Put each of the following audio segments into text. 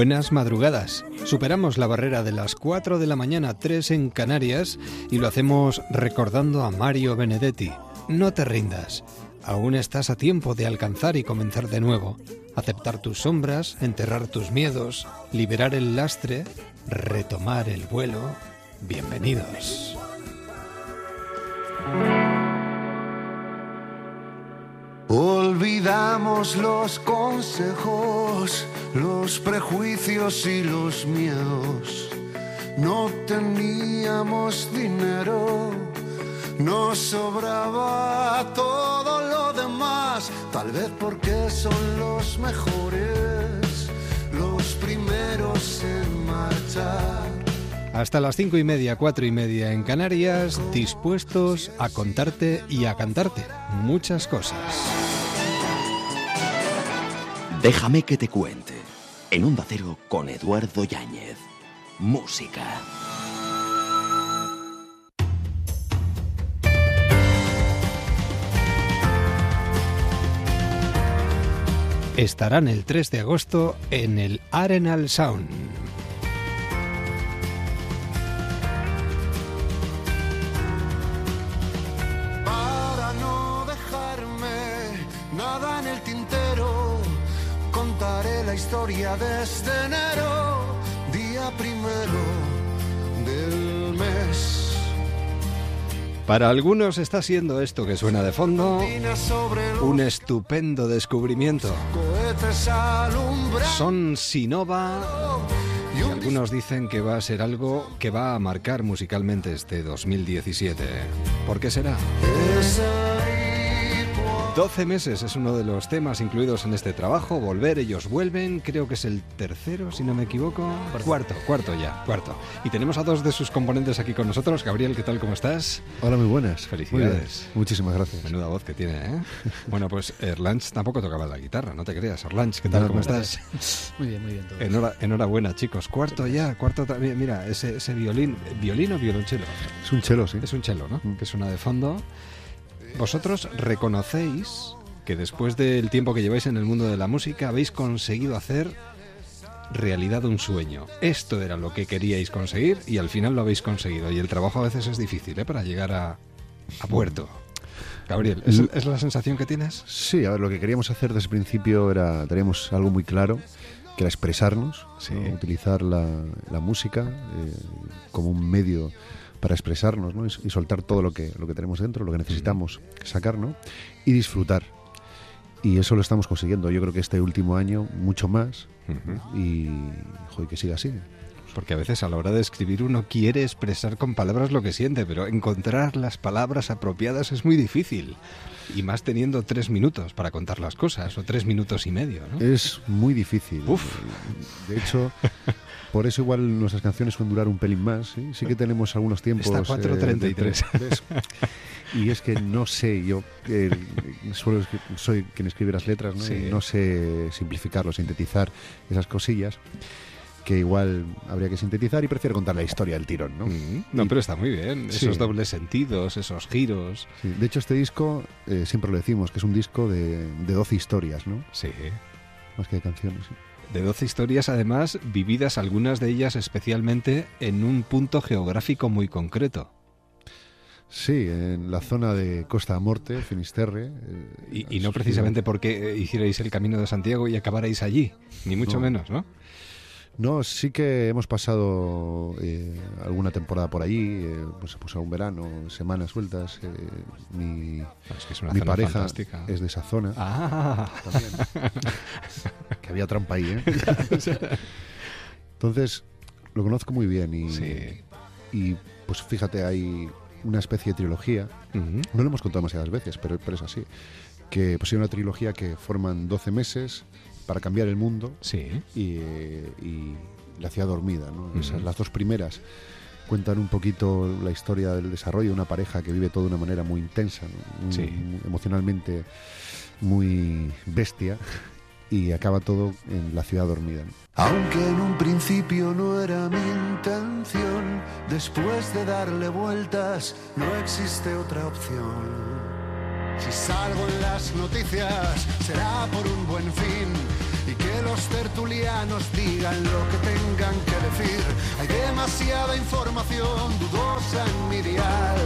Buenas madrugadas. Superamos la barrera de las 4 de la mañana 3 en Canarias y lo hacemos recordando a Mario Benedetti. No te rindas. Aún estás a tiempo de alcanzar y comenzar de nuevo. Aceptar tus sombras, enterrar tus miedos, liberar el lastre, retomar el vuelo. Bienvenidos. Olvidamos los consejos, los prejuicios y los miedos. No teníamos dinero, nos sobraba todo lo demás, tal vez porque son los mejores, los primeros en marchar. Hasta las cinco y media, cuatro y media en Canarias, dispuestos a contarte y a cantarte muchas cosas. Déjame que te cuente. En un Cero con Eduardo Yáñez. Música. Estarán el 3 de agosto en el Arenal Sound. Historia desde enero, día primero del mes. Para algunos está siendo esto que suena de fondo un estupendo descubrimiento. Son Sinova y y un algunos dicen que va a ser algo que va a marcar musicalmente este 2017. ¿Por qué será? por 12 meses es uno de los temas incluidos en este trabajo. Volver, ellos vuelven. Creo que es el tercero, si no me equivoco. Cuarto, cuarto ya, cuarto. Y tenemos a dos de sus componentes aquí con nosotros. Gabriel, ¿qué tal? ¿Cómo estás? Hola, muy buenas. Felicidades. Muy. Muchísimas gracias. Menuda voz que tiene, ¿eh? Bueno, pues Erlanch tampoco tocaba la guitarra, no te creas. Erlanch, ¿qué tal? ¿Cómo estás? Muy bien, muy bien todo. Enhora- enhorabuena, chicos. Cuarto ya, cuarto también. Mira, ese, ese violín, ¿violín o violonchelo? Es un chelo, sí. Es un cello, ¿no? Mm. Que suena de fondo. Vosotros reconocéis que después del tiempo que lleváis en el mundo de la música habéis conseguido hacer realidad un sueño. Esto era lo que queríais conseguir y al final lo habéis conseguido. Y el trabajo a veces es difícil, ¿eh? Para llegar a, a puerto. Gabriel, ¿es, es la sensación que tienes? Sí, a ver, lo que queríamos hacer desde el principio era, teníamos algo muy claro, que era expresarnos, Sí. ¿no? utilizar la, la música eh, como un medio para expresarnos ¿no? y, y soltar todo lo que, lo que tenemos dentro, lo que necesitamos sacar ¿no? y disfrutar. Y eso lo estamos consiguiendo. Yo creo que este último año mucho más y joder, que siga así. Porque a veces a la hora de escribir uno quiere expresar con palabras lo que siente, pero encontrar las palabras apropiadas es muy difícil. Y más teniendo tres minutos para contar las cosas, o tres minutos y medio, ¿no? Es muy difícil. Uf. De hecho, por eso igual nuestras canciones suelen durar un pelín más. Sí, sí que tenemos algunos tiempos. Está eh, 4:33. de- de- de- y es que no sé, yo eh, suelo soy quien escribe las letras, ¿no? Sí. Y no sé simplificarlo, sintetizar esas cosillas que igual habría que sintetizar y prefiero contar la historia del tirón, ¿no? Mm, No, Y- pero está muy bien. Sí. Esos dobles sentidos, esos giros. Sí, De hecho, este disco, eh, siempre lo decimos, que es un disco de, de 12 historias, ¿no? Sí. Más que de canciones. sí. De 12 historias, además, vividas algunas de ellas especialmente en un punto geográfico muy concreto. Sí, en la zona de Costa Morte, Finisterre. eh, Y, y no precisamente porque eh, hicierais el camino de Santiago y acabarais allí, ni mucho No. menos, ¿no? No, sí que hemos pasado eh, alguna temporada por allí, eh, pues, pues un verano, semanas sueltas. eh, mi Es que es una mi zona pareja fantástica. es de esa zona Ah, también. que había trampa ahí, ¿eh? Entonces, lo conozco muy bien y, Sí. y pues fíjate, hay una especie de trilogía, no lo hemos contado demasiadas veces, pero, pero es así, que pues hay una trilogía que forman 12 meses para cambiar el mundo Sí. y, y La ciudad dormida. ¿no? Esas, Ujú. las dos primeras cuentan un poquito la historia del desarrollo de una pareja que vive todo de una manera muy intensa, ¿no? Muy- Sí. muy emocionalmente muy bestia y acaba todo en la ciudad dormida. ¿no? Aunque en un principio no era mi intención, después de darle vueltas no existe otra opción. Si salgo en las noticias será por un buen fin y que los tertulianos digan lo que tengan que decir. Hay demasiada información dudosa en mi dial,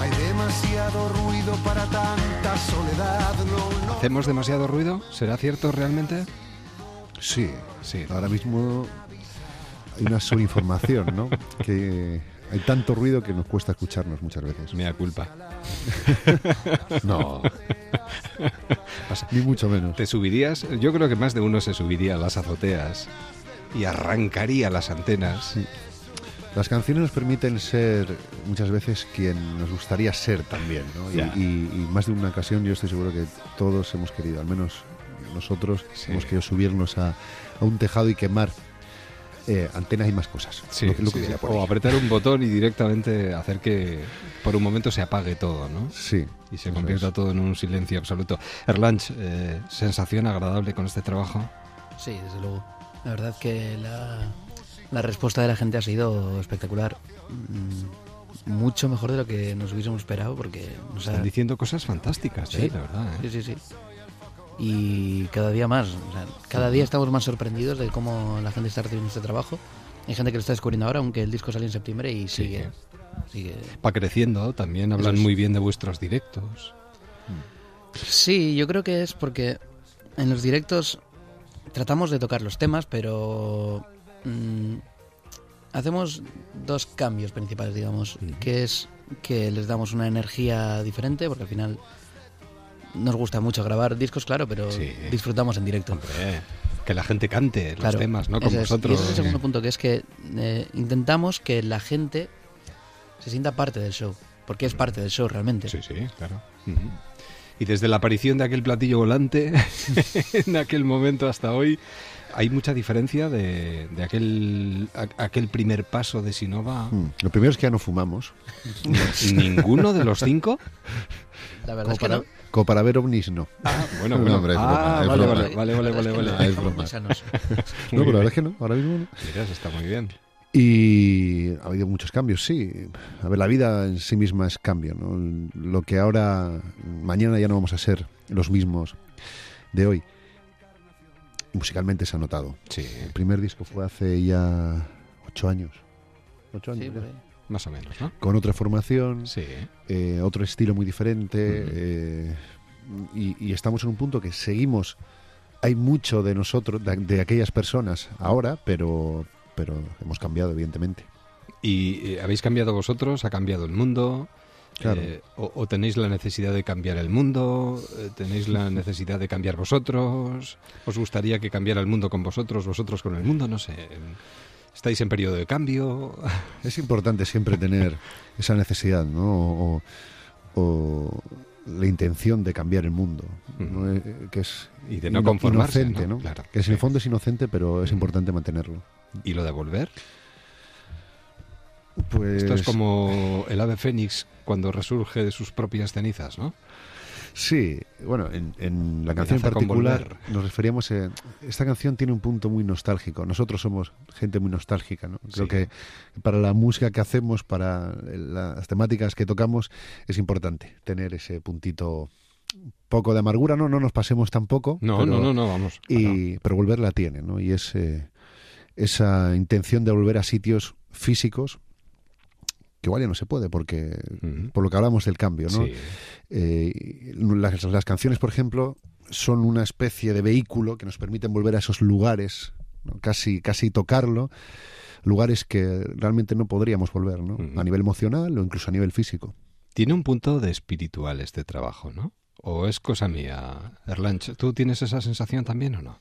hay demasiado ruido para tanta soledad. No, no. ¿Hacemos demasiado ruido? ¿Será cierto realmente? Sí, Sí. ahora mismo hay una sobreinformación, ¿no? que hay tanto ruido que nos cuesta escucharnos muchas veces. Mea culpa. No, ni mucho menos. ¿Te subirías? Yo creo que más de uno se subiría a las azoteas y arrancaría las antenas. Sí. Las canciones nos permiten ser muchas veces quien nos gustaría ser también, ¿no? Y, Ya. y- y más de una ocasión yo estoy seguro que todos hemos querido, al menos nosotros Sí. hemos querido subirnos a, a un tejado y quemar eh, antenas y más cosas. Sí, lo que- lo sí, que sí. hubiera por O apretar un botón y directamente hacer que por un momento se apague todo, ¿no? Sí. Y se convierta es. todo en un silencio absoluto. Erlanch, eh, sensación agradable con este trabajo. Sí, desde luego. La verdad que la, la respuesta de la gente ha sido espectacular. Mm, Mucho mejor de lo que nos hubiésemos esperado porque nos ha... Están diciendo cosas fantásticas, Sí. ¿eh? la verdad. ¿eh? Sí, sí, sí. Y cada día más. o sea, cada día estamos más sorprendidos de cómo la gente está recibiendo este trabajo. Hay gente que lo está descubriendo ahora, aunque el disco salió en septiembre y Sí. sigue. sigue. Va creciendo, también hablan es. muy bien de vuestros directos. Sí, yo creo que es porque en los directos tratamos de tocar los temas, pero mm, hacemos dos cambios principales, digamos, que es que les damos una energía diferente, porque al final nos gusta mucho grabar discos, claro, pero Sí. disfrutamos en directo. Hombre, que la gente cante los Claro, temas, ¿no? Con ese es. vosotros. Y ese es el segundo punto, que es que eh, intentamos que la gente se sienta parte del show, porque es parte del show realmente. Sí, sí, claro. Y desde la aparición de aquel platillo volante, en aquel momento hasta hoy, hay mucha diferencia de, de aquel, a- aquel primer paso de Sinova. Mm. Lo primero es que ya no fumamos. ¿Ninguno de los cinco? La verdad es que para, no. Como para ver ovnis, no. Ah, bueno, No, bueno. hombre, es ah, es vale, broma. vale, vale, vale, vale, vale. no, es broma. pero la verdad es que no, ahora mismo no. Mira, eso está muy bien. Y ha habido muchos cambios, sí. A ver, la vida en sí misma es cambio, ¿no? Lo que ahora, mañana ya no vamos a ser los mismos de hoy. Musicalmente se ha notado. Sí, El primer disco fue hace ya ocho años. Ocho años. Sí, ya. Más o menos, ¿no? Con otra formación, Sí. eh, otro estilo muy diferente. Eh, y, y estamos en un punto que seguimos. Hay mucho de nosotros, de, de aquellas personas ahora, pero, pero hemos cambiado, evidentemente. ¿Y eh, habéis cambiado vosotros? ¿Ha cambiado el mundo? Claro. Eh, o, o tenéis la necesidad de cambiar el mundo? ¿Tenéis la necesidad de cambiar vosotros? ¿Os gustaría que cambiara el mundo con vosotros, vosotros con el mundo? No sé. ¿Estáis en periodo de cambio? Es importante siempre tener esa necesidad, ¿no? O, o la intención de cambiar el mundo, ¿no? Eh, que es Y de no conformarse, inocente, ¿no? ¿no? Claro, que en el fondo es inocente, pero es importante mantenerlo. ¿Y lo de volver? Pues Esto es como el ave fénix cuando resurge de sus propias cenizas, ¿no? Sí, bueno, en, en la canción en particular nos referíamos a esta canción tiene un punto muy nostálgico. Nosotros somos gente muy nostálgica, ¿no? Creo Sí. que para la música que hacemos, para las temáticas que tocamos, es importante tener ese puntito un poco de amargura, no, no nos pasemos tampoco. No, pero- no, no, no, vamos. y pero volver la tiene no y es eh, esa intención de volver a sitios físicos que igual ya no se puede porque por lo que hablamos del cambio no Sí. Eh, las, las canciones por ejemplo son una especie de vehículo que nos permiten volver a esos lugares ¿no? casi casi tocarlo lugares que realmente no podríamos volver no a nivel emocional o incluso a nivel físico Tiene un punto de espiritual este trabajo, ¿no? ¿O es cosa mía, Erlanch? ¿Tú tienes esa sensación también o no?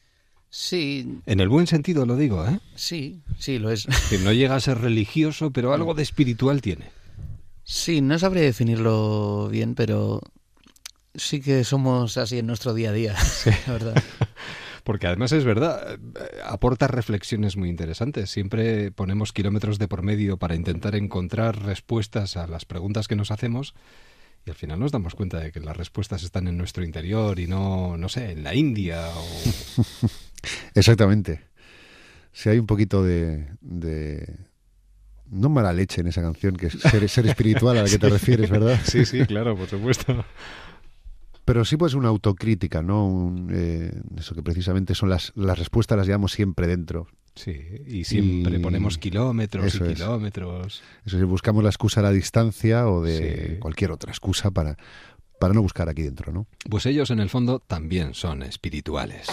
Sí, En el buen sentido lo digo, ¿eh? sí, sí, lo es. Que no llega a ser religioso, pero algo de espiritual tiene. Sí, no sabré definirlo bien, pero sí que somos así en nuestro día a día, la verdad. Porque además es verdad, eh, aporta reflexiones muy interesantes. Siempre ponemos kilómetros de por medio para intentar encontrar respuestas a las preguntas que nos hacemos y al final nos damos cuenta de que las respuestas están en nuestro interior y no, no sé, en la India o... Exactamente. Si hay un poquito de, no mala leche en esa canción, que es ser, ser espiritual a la que te refieres, ¿verdad? Sí, sí, claro, por supuesto. Pero sí pues una autocrítica, ¿no? Eh, eso que precisamente son las, las respuestas las llevamos siempre dentro. Sí, y siempre ponemos kilómetros y kilómetros. Eso si buscamos la excusa a la distancia o de cualquier otra excusa para, para no buscar aquí dentro, ¿no? Pues ellos en el fondo también son espirituales.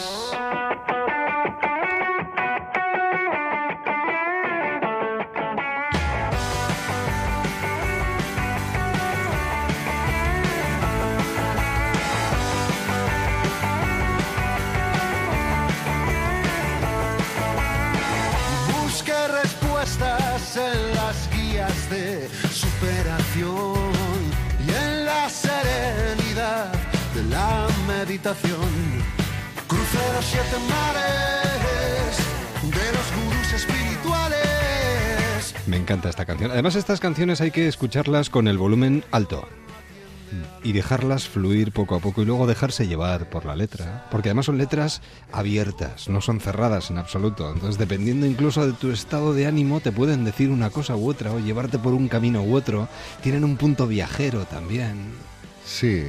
Me encanta esta canción. Además, estas canciones hay que escucharlas con el volumen alto y dejarlas fluir poco a poco y luego dejarse llevar por la letra, porque además son letras abiertas, no son cerradas en absoluto. Entonces, dependiendo incluso de tu estado de ánimo, te pueden decir una cosa u otra o llevarte por un camino u otro. Tienen un punto viajero también. Sí,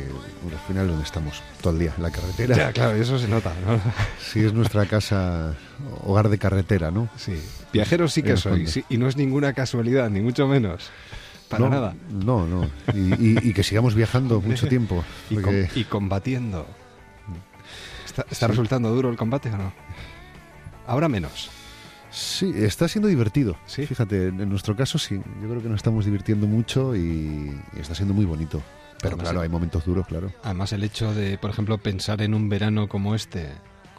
al final donde estamos todo el día, en la carretera. Ya, claro, eso se nota, ¿no? Sí, es nuestra casa, hogar de carretera, ¿no? Sí, viajeros sí que soy, y no es ninguna casualidad, ni mucho menos. Para no, nada. No, no. Y, que sigamos viajando mucho tiempo. Y, combatiendo. ¿Está, resultando duro el combate o no? Ahora menos. Sí, está siendo divertido. ¿Sí? Fíjate, en nuestro caso sí. Yo creo que nos estamos divirtiendo mucho y, está siendo muy bonito. Pero claro, hay momentos duros, claro. Además, el hecho de, por ejemplo, pensar en un verano como este,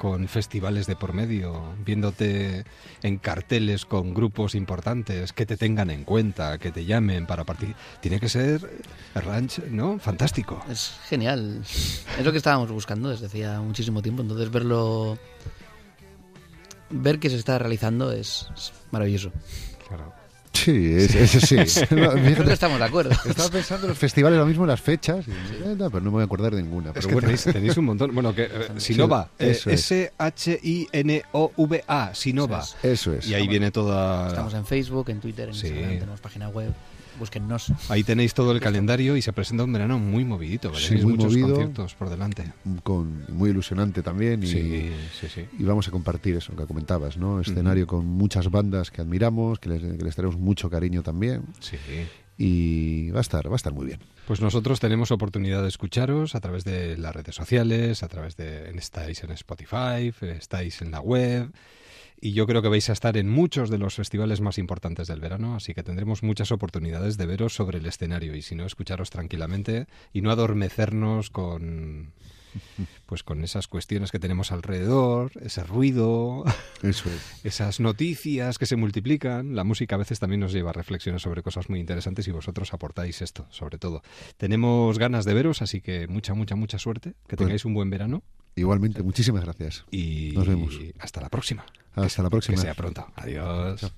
con festivales de por medio, viéndote en carteles con grupos importantes, que te tengan en cuenta, que te llamen para partir. Tiene que ser ranch, ¿no? Fantástico. Es genial. Es lo que estábamos buscando desde hacía muchísimo tiempo. Entonces verlo, ver que se está realizando es, es maravilloso. Claro. Sí, eso sí. Estamos de acuerdo. Estaba pensando en los festivales lo mismo, en las fechas, eh, pero no me voy a acordar de ninguna. Pero bueno. tenéis, un montón. Bueno, que eh, Sinova, eh, S-H-I-N-O-V-A, Sinova. Eso es. Y ahí viene toda. Estamos en Facebook, en Twitter, en Instagram, tenemos página web búsquennos. Ahí tenéis todo el calendario y se presenta un verano muy movidito, ¿vale? muy muchos conciertos por delante. Con, muy ilusionante también y, sí, sí, sí. y vamos a compartir eso que comentabas, ¿no? Escenario con muchas bandas que admiramos, que les, que les tenemos mucho cariño también. Sí y va a estar va a estar muy bien. Pues nosotros tenemos oportunidad de escucharos a través de las redes sociales, a través de estáis en Spotify, estáis en la web, y yo creo que vais a estar en muchos de los festivales más importantes del verano, así que tendremos muchas oportunidades de veros sobre el escenario y si no, escucharos tranquilamente y no adormecernos con pues con esas cuestiones que tenemos alrededor, ese ruido, esas noticias que se multiplican. La música a veces también nos lleva a reflexiones sobre cosas muy interesantes y vosotros aportáis esto, sobre todo. Tenemos ganas de veros, así que mucha, mucha, mucha suerte. Que pues tengáis un buen verano. Igualmente, muchísimas gracias. Y nos vemos. Hasta la próxima. Hasta la próxima. Que sea pronto. Adiós.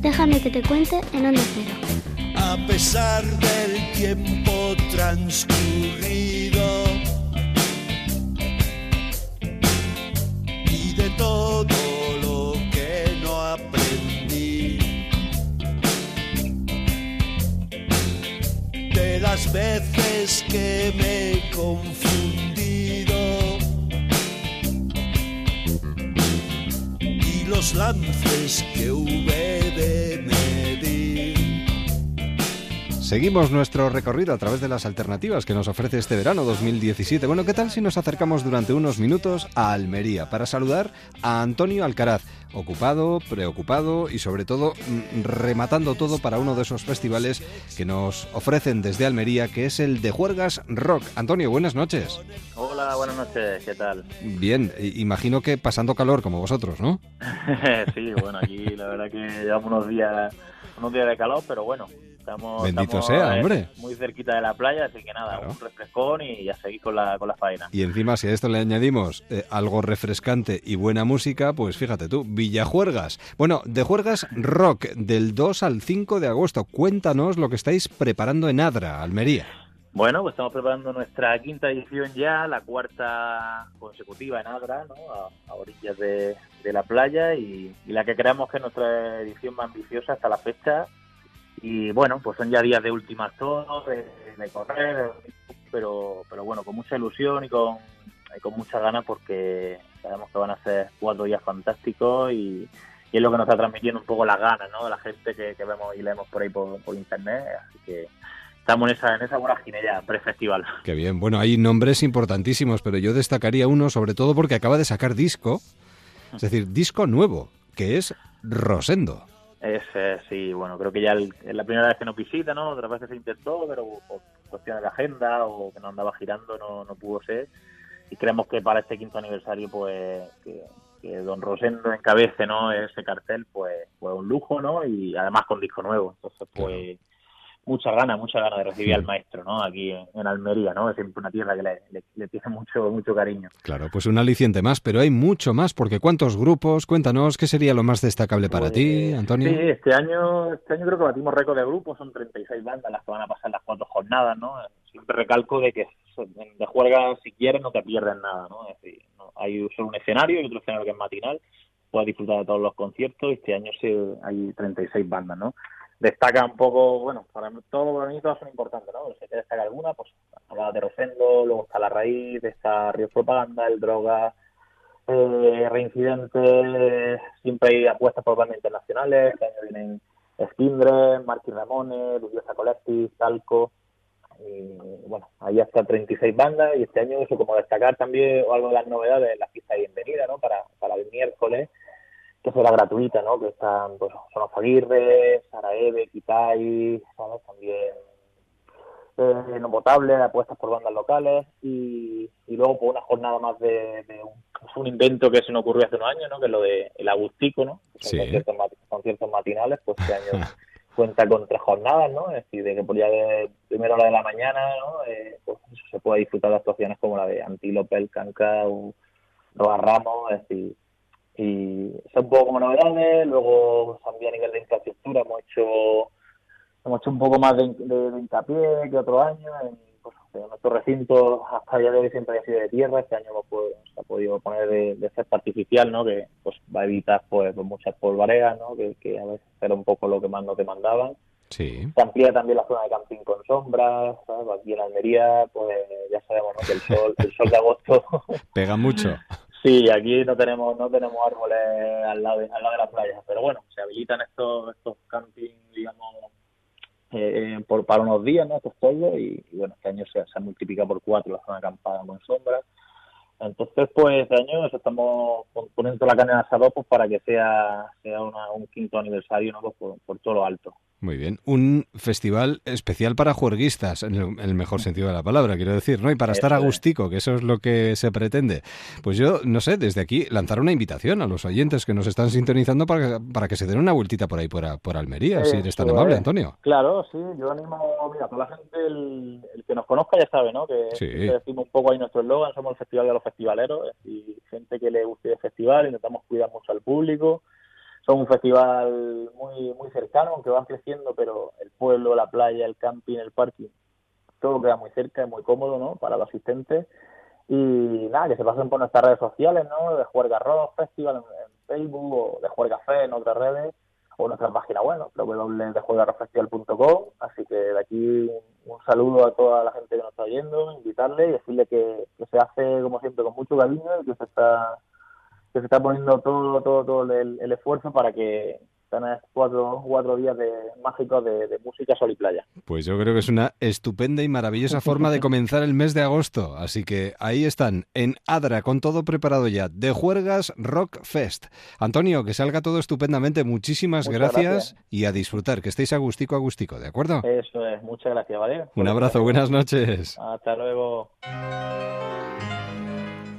Déjame que te cuente en Onda Cero. A pesar del tiempo transcurrido y de todo lo que no aprendí, de las veces que me confundido y los lances que hube de. Seguimos nuestro recorrido a través de las alternativas que nos ofrece este verano 2017. Bueno, ¿qué tal si nos acercamos durante unos minutos a Almería para saludar a Antonio Alcaraz, ocupado, preocupado y sobre todo mm, rematando todo para uno de esos festivales que nos ofrecen desde Almería, que es el de Juergas Rock. Antonio, buenas noches. Hola, buenas noches, ¿qué tal? Bien, imagino que pasando calor como vosotros, ¿no? sí, bueno, aquí la verdad que llevamos unos días, unos días de calor, pero bueno, Estamos, Bendito estamos, sea, eh, hombre. Muy cerquita de la playa, así que nada, Claro. un refrescón y a seguir con la, con la faena. Y encima, si a esto le añadimos eh, algo refrescante y buena música, pues fíjate tú, Villajuergas. Bueno, de Juergas Rock, del 2 al 5 de agosto. Cuéntanos lo que estáis preparando en Adra, Almería. Bueno, pues estamos preparando nuestra quinta edición ya, la cuarta consecutiva en Adra, ¿no? a, a orillas de, de la playa y, y la que creemos que es nuestra edición más ambiciosa hasta la fecha. Y bueno, pues son ya días de últimas tonos, de, correr, pero, pero bueno, con mucha ilusión y con, y con muchas ganas porque sabemos que van a ser cuatro días fantásticos y, y es lo que nos está transmitiendo un poco las ganas, ¿no? La gente que, que vemos y leemos por ahí por, por internet, así que estamos en esa, en esa vorágine pre-festival. Qué bien. Bueno, hay nombres importantísimos, pero yo destacaría uno sobre todo porque acaba de sacar disco, es decir, disco nuevo, que es Rosendo. Es, sí, bueno, creo que ya el- es la primera vez que nos visita, ¿no? Otras veces se intentó, pero por cuestiones de agenda o que no andaba girando no, no pudo ser. Y creemos que para este quinto aniversario, pues, que, que Don Rosendo encabece, ¿no? Ese cartel, pues, fue un lujo, ¿no? Y además con disco nuevo. Entonces, pues, mucha gana, mucha gana de recibir al maestro, ¿no? Aquí en, Almería, ¿no? Es siempre una tierra que le, le- le tiene mucho, mucho cariño. Claro, pues un aliciente más, pero hay mucho más, porque ¿cuántos grupos? Cuéntanos, ¿qué sería lo más destacable para Pues, ti, Antonio? Sí, este año, este año creo que batimos récord de grupos, son 36 bandas las que van a pasar las cuatro jornadas, ¿no? Siempre recalco de que de juerga, si quieres, no te pierdes nada, ¿no? Es decir, no- hay solo un escenario y otro escenario que es matinal, puedes disfrutar de todos los conciertos y este año sí hay 36 bandas, ¿no? Destaca un poco, bueno, para mí, todo para mí todas son importantes, ¿no? Si te destaca alguna, pues hablaba de Rosendo, luego está La Raíz, está Ríos Propaganda, El Droga, eh, Reincidente, siempre hay apuestas por bandas internacionales, este año vienen Skindred, Marquis Ramones, Luviosa Collective, Talco, y bueno, ahí hasta 36 bandas y este año eso como destacar también algo de las novedades, la fiesta de bienvenida, ¿no? Para, para el miércoles, que será gratuita, ¿no? Que están, pues, Sonos Aguirre, Sara Eve, Kitai, ¿sabes? También eh, no potable, apuestas por bandas locales y, y luego por una jornada más de, de un, es un invento que se nos ocurrió hace unos años, ¿no? Que es lo de el Agustico, ¿no? Sí. conciertos, mati- conciertos matinales, pues este año cuenta con tres jornadas, ¿no? Es decir, de que por ya de primera hora de la mañana, ¿no? Eh, pues eso, se puede disfrutar de actuaciones como la de Antílope, El Canca o Roa Ramos, es decir, y son un poco como novedades, luego también a nivel de infraestructura hemos hecho hemos hecho un poco más de, de- de hincapié que otro año en, pues, en nuestro recinto hasta el día de hoy siempre ha sido de tierra este año hemos podido- se ha podido poner de, de césped artificial ¿no? que pues va a evitar pues, pues, muchas polvareas ¿no? que, que a veces era un poco lo que más nos demandaban Sí. se amplía también la zona de camping con sombras ¿sabes? aquí en Almería pues ya sabemos ¿no? que el sol el sol de agosto Pega mucho. Sí, aquí no tenemos no tenemos árboles al lado de, al lado de la playa, pero bueno, se habilitan estos estos campings, digamos, eh, por para unos días, ¿no? Estos toldos y, y bueno, este año se, se ha multiplicado por cuatro la zona acampada con sombra. Entonces, pues este año eso estamos pon- poniendo la carne en pues, para que sea sea una- un quinto aniversario, ¿no? Pues, por, por todo lo alto. Muy bien. Un festival especial para juerguistas, en el, en el mejor sentido de la palabra, quiero decir, ¿no? Y para estar a gustico, que eso es lo que se pretende. Pues yo, no sé, desde aquí lanzar una invitación a los oyentes que nos están sintonizando para, para que se den una vueltita por ahí, por, por Almería, si eres tan amable. Antonio. Claro, sí, yo animo, mira, a toda la gente, el, el que nos conozca ya sabe, ¿no? Que Sí. decimos un poco ahí nuestro eslogan, somos el festival de los festivaleros, y gente que le guste el festival, intentamos cuidar mucho al público. Somos un festival muy muy cercano, aunque va creciendo, pero el pueblo, la playa, el camping, el parking, todo queda muy cerca y muy cómodo, ¿no? Para los asistentes. Y nada, que se pasen por nuestras redes sociales, ¿no? De Juerga Rock Festival en, Facebook o de Juerga Fe en otras redes o nuestra página web, ¿no? Así que de aquí un saludo a toda la gente que nos está oyendo, invitarle y decirle que, que se hace, como siempre, con mucho cariño y que se está que se está poniendo todo todo todo el, el esfuerzo para que tengas cuatro, cuatro días de mágicos de, de música, sol y playa. Pues yo creo que es una estupenda y maravillosa forma de comenzar el mes de agosto. Así que ahí están, en Adra, con todo preparado ya, de Juergas Rock Fest. Antonio, que salga todo estupendamente. Muchísimas gracias. y a disfrutar, que estéis agustico, agustico, ¿de acuerdo? Eso es, muchas gracias, ¿vale? Un abrazo, buenas noches. Hasta luego.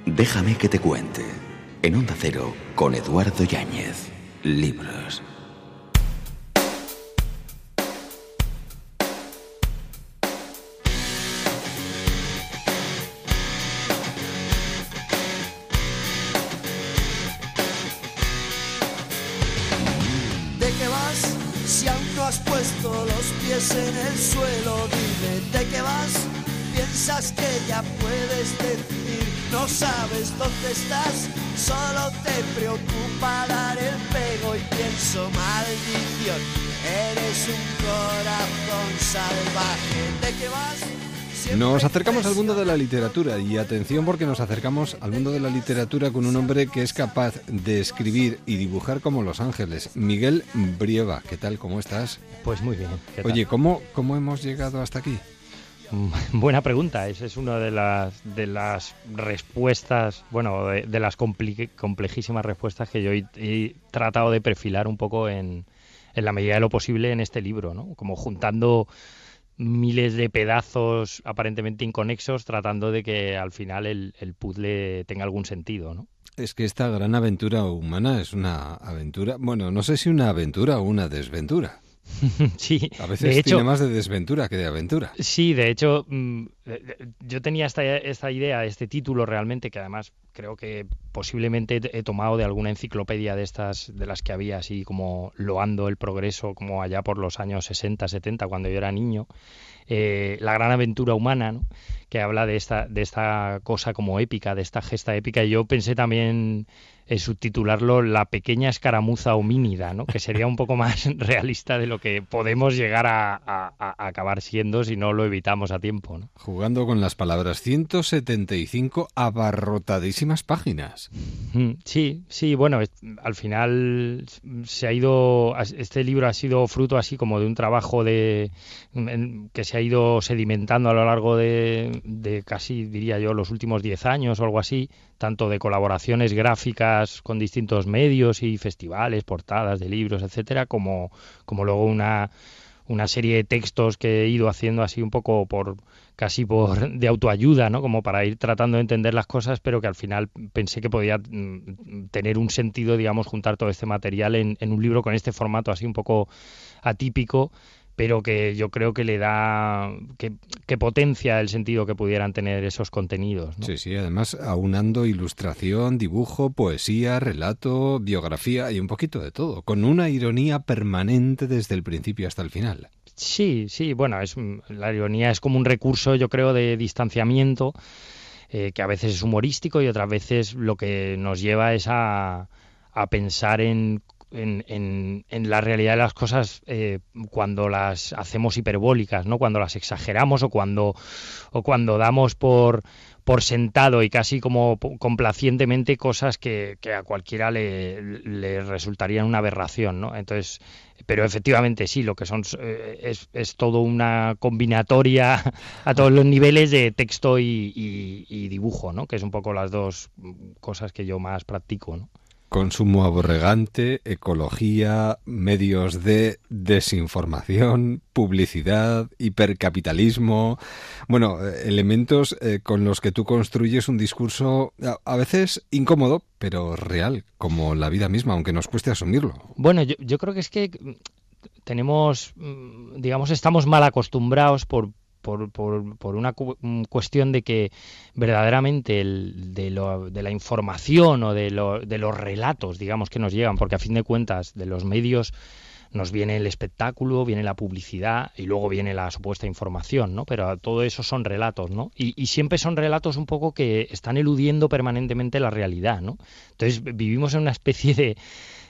Déjame que te cuente. En Onda Cero con Eduardo Yáñez. Libros. ¿De qué vas? Si aún has puesto los pies en el suelo, dime, ¿de qué vas? Piensas que ya puedes decir no sabes dónde estás, solo te preocupa dar el pego y pienso maldición. Eres un corazón salvaje, ¿de qué vas? Nos acercamos al mundo de la literatura y atención porque nos acercamos al mundo de la literatura con un hombre que es capaz de escribir y dibujar como Los Ángeles, Miguel Brieva. ¿Qué tal? ¿Cómo estás? Pues muy bien. ¿qué tal? Oye, ¿cómo, ¿cómo hemos llegado hasta aquí? Buena pregunta. Esa es una de las, de las respuestas, bueno, de, las complejísimas respuestas que yo he, he tratado de perfilar un poco en, en la medida de lo posible en este libro, ¿no? Como juntando miles de pedazos aparentemente inconexos, tratando de que al final el, el puzzle tenga algún sentido, ¿no? Es que esta gran aventura humana es una aventura, bueno, no sé si una aventura o una desventura. sí, A veces de hecho, tiene más de desventura que de aventura. Sí, de hecho, mm, eh, yo tenía esta, esta idea, este título realmente, que además creo que posiblemente he he tomado de alguna enciclopedia de estas, de las que había, así como loando el progreso, como allá por los años 60, 70, cuando yo era niño. eh, la gran aventura humana, ¿no? que habla de esta, de esta cosa como épica, de esta gesta épica. Y yo pensé también en subtitularlo La pequeña escaramuza homínida, ¿no? que sería un poco más realista de lo que podemos llegar a, a- a acabar siendo si no lo evitamos a tiempo. ¿no? Jugando con las palabras 175 abarrotadísimas páginas. Mm, Sí, sí, bueno, al final se ha ido, este libro ha sido fruto así como de un trabajo de que se ha ido sedimentando a lo largo de, de casi, diría yo, los últimos 10 años o algo así, tanto de colaboraciones gráficas con distintos medios y festivales, portadas de libros, etcétera, como, como luego una una serie de textos que he ido haciendo así un poco por casi por de autoayuda, ¿no? Como para ir tratando de entender las cosas, pero que al final pensé que podía mm, tener un sentido, digamos, juntar todo este material en, en un libro con este formato así un poco atípico, pero que yo creo que le da, que, que potencia el sentido que pudieran tener esos contenidos. ¿no? Sí, sí, además aunando ilustración, dibujo, poesía, relato, biografía y un poquito de todo, con una ironía permanente desde el principio hasta el final. Sí, sí, bueno, es la ironía es como un recurso, yo creo, de distanciamiento eh, que a veces es humorístico y otras veces lo que nos lleva es a, a pensar en, en, en- en la realidad de las cosas eh, cuando las hacemos hiperbólicas, ¿no? Cuando las exageramos o cuando o cuando damos por por sentado y casi como complacientemente cosas que, que a cualquiera le, le resultarían una aberración, ¿no? Entonces, pero efectivamente sí, lo que son eh, es, es todo una combinatoria a todos los niveles de texto y, y- y dibujo, ¿no? Que es un poco las dos cosas que yo más practico, ¿no? Consumo aborregante, ecología, medios de desinformación, publicidad, hipercapitalismo. Bueno, eh, elementos eh, con los que tú construyes un discurso a, veces incómodo, pero real, como la vida misma, aunque nos cueste asumirlo. Bueno, yo, yo creo que es que mm, tenemos, mm, digamos, estamos mal acostumbrados por, por, por, una cu- mm, cuestión de que verdaderamente el, de, lo- de la información o de, lo- de los relatos, digamos, que nos llegan, porque a fin de cuentas de los medios nos viene el espectáculo, viene la publicidad y luego viene la supuesta información, ¿no? Pero todo eso son relatos, ¿no? Y, y siempre son relatos un poco que están eludiendo permanentemente la realidad, ¿no? Entonces vivimos en una especie de,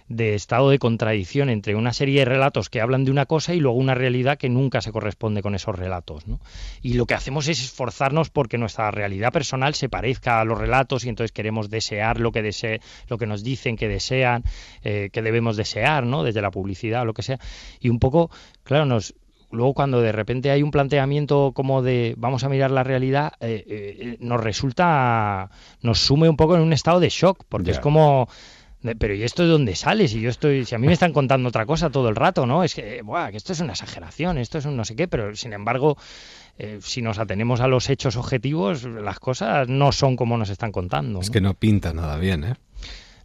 de estado de contradicción entre una serie de relatos que hablan de una cosa y luego una realidad que nunca se corresponde con esos relatos, ¿no? Y lo que hacemos es esforzarnos porque nuestra realidad personal se parezca a los relatos y entonces queremos desear lo que dese lo que nos dicen que desean, eh, que debemos desear, ¿no? Desde la publicidad o lo que sea. Y un poco, claro, nos luego cuando de repente hay un planteamiento como de vamos a mirar la realidad, eh, eh, nos resulta, nos sume un poco en un estado de shock, porque es como Pero ¿y esto de dónde sale? Si yo estoy, si a mí me están contando otra cosa todo el rato, ¿no? Es que, buah, que esto es una exageración, esto es un no sé qué, pero sin embargo, eh, si nos atenemos a los hechos objetivos, las cosas no son como nos están contando. Es que no pinta nada bien, ¿eh?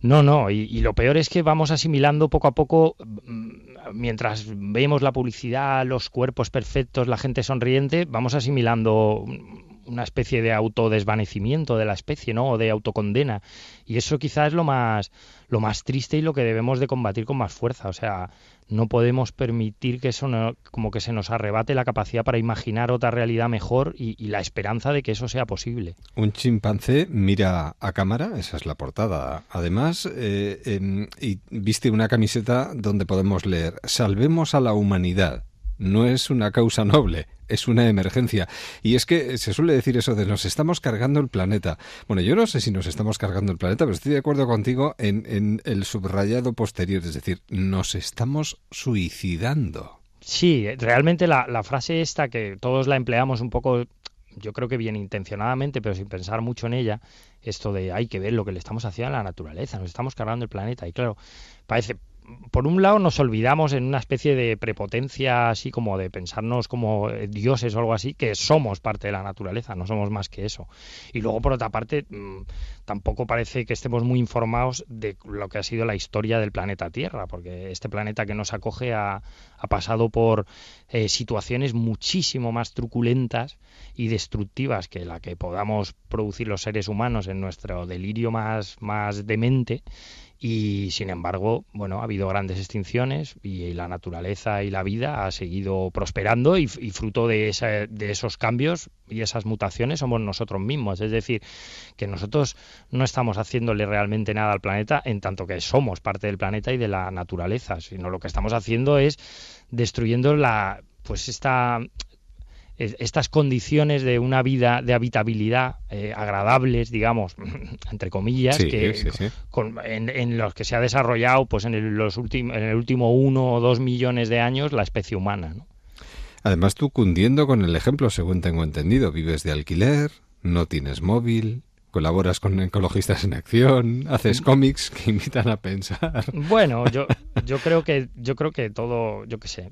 No, no, y, y lo peor es que vamos asimilando poco a poco, mm, mientras vemos la publicidad, los cuerpos perfectos, la gente sonriente, vamos asimilando una especie de autodesvanecimiento de la especie, ¿no? O de autocondena. Y eso quizás es lo más, lo más triste y lo que debemos de combatir con más fuerza. O sea, no podemos permitir que eso como que se nos arrebate la capacidad para imaginar otra realidad mejor y, la esperanza de que eso sea posible. Un chimpancé mira a cámara, esa es la portada. Además, eh, em, y viste una camiseta donde podemos leer Salvemos a la humanidad no es una causa noble, es una emergencia. Y es que se suele decir eso de nos estamos cargando el planeta. Bueno, yo no sé si nos estamos cargando el planeta, pero estoy de acuerdo contigo en, el subrayado posterior, es decir, nos estamos suicidando. Sí, realmente la, la frase esta que todos la empleamos un poco yo creo que bien intencionadamente, pero sin pensar mucho en ella, esto de hay que ver lo que le estamos haciendo a la naturaleza, nos estamos cargando el planeta. Y claro, parece, por un lado nos olvidamos en una especie de prepotencia así como de pensarnos como eh, dioses o algo así, que somos parte de la naturaleza, no somos más que eso. Y luego por otra parte mm, tampoco parece que estemos muy informados de lo que ha sido la historia del planeta Tierra, porque este planeta que nos acoge ha, pasado por eh, situaciones muchísimo más truculentas y destructivas que la que podamos producir los seres humanos en nuestro delirio más, más demente y sin embargo, bueno, ha habido grandes extinciones y la naturaleza y la vida ha seguido prosperando y, fruto de, de esos cambios y esas mutaciones somos nosotros mismos. Es decir, que nosotros no estamos haciéndole realmente nada al planeta en tanto que somos parte del planeta y de la naturaleza, sino lo que estamos haciendo es destruyendo la pues esta estas condiciones de una vida de habitabilidad eh, agradables, digamos, entre comillas, que en, los que se ha desarrollado pues en el, los en el último uno o dos millones de años la especie humana. Además, tú cundiendo con el ejemplo, según tengo entendido, vives de alquiler, no tienes móvil, colaboras con Ecologistas en Acción, haces mm. cómics que invitan a pensar. Bueno, yo, yo creo que yo creo que todo, yo qué sé,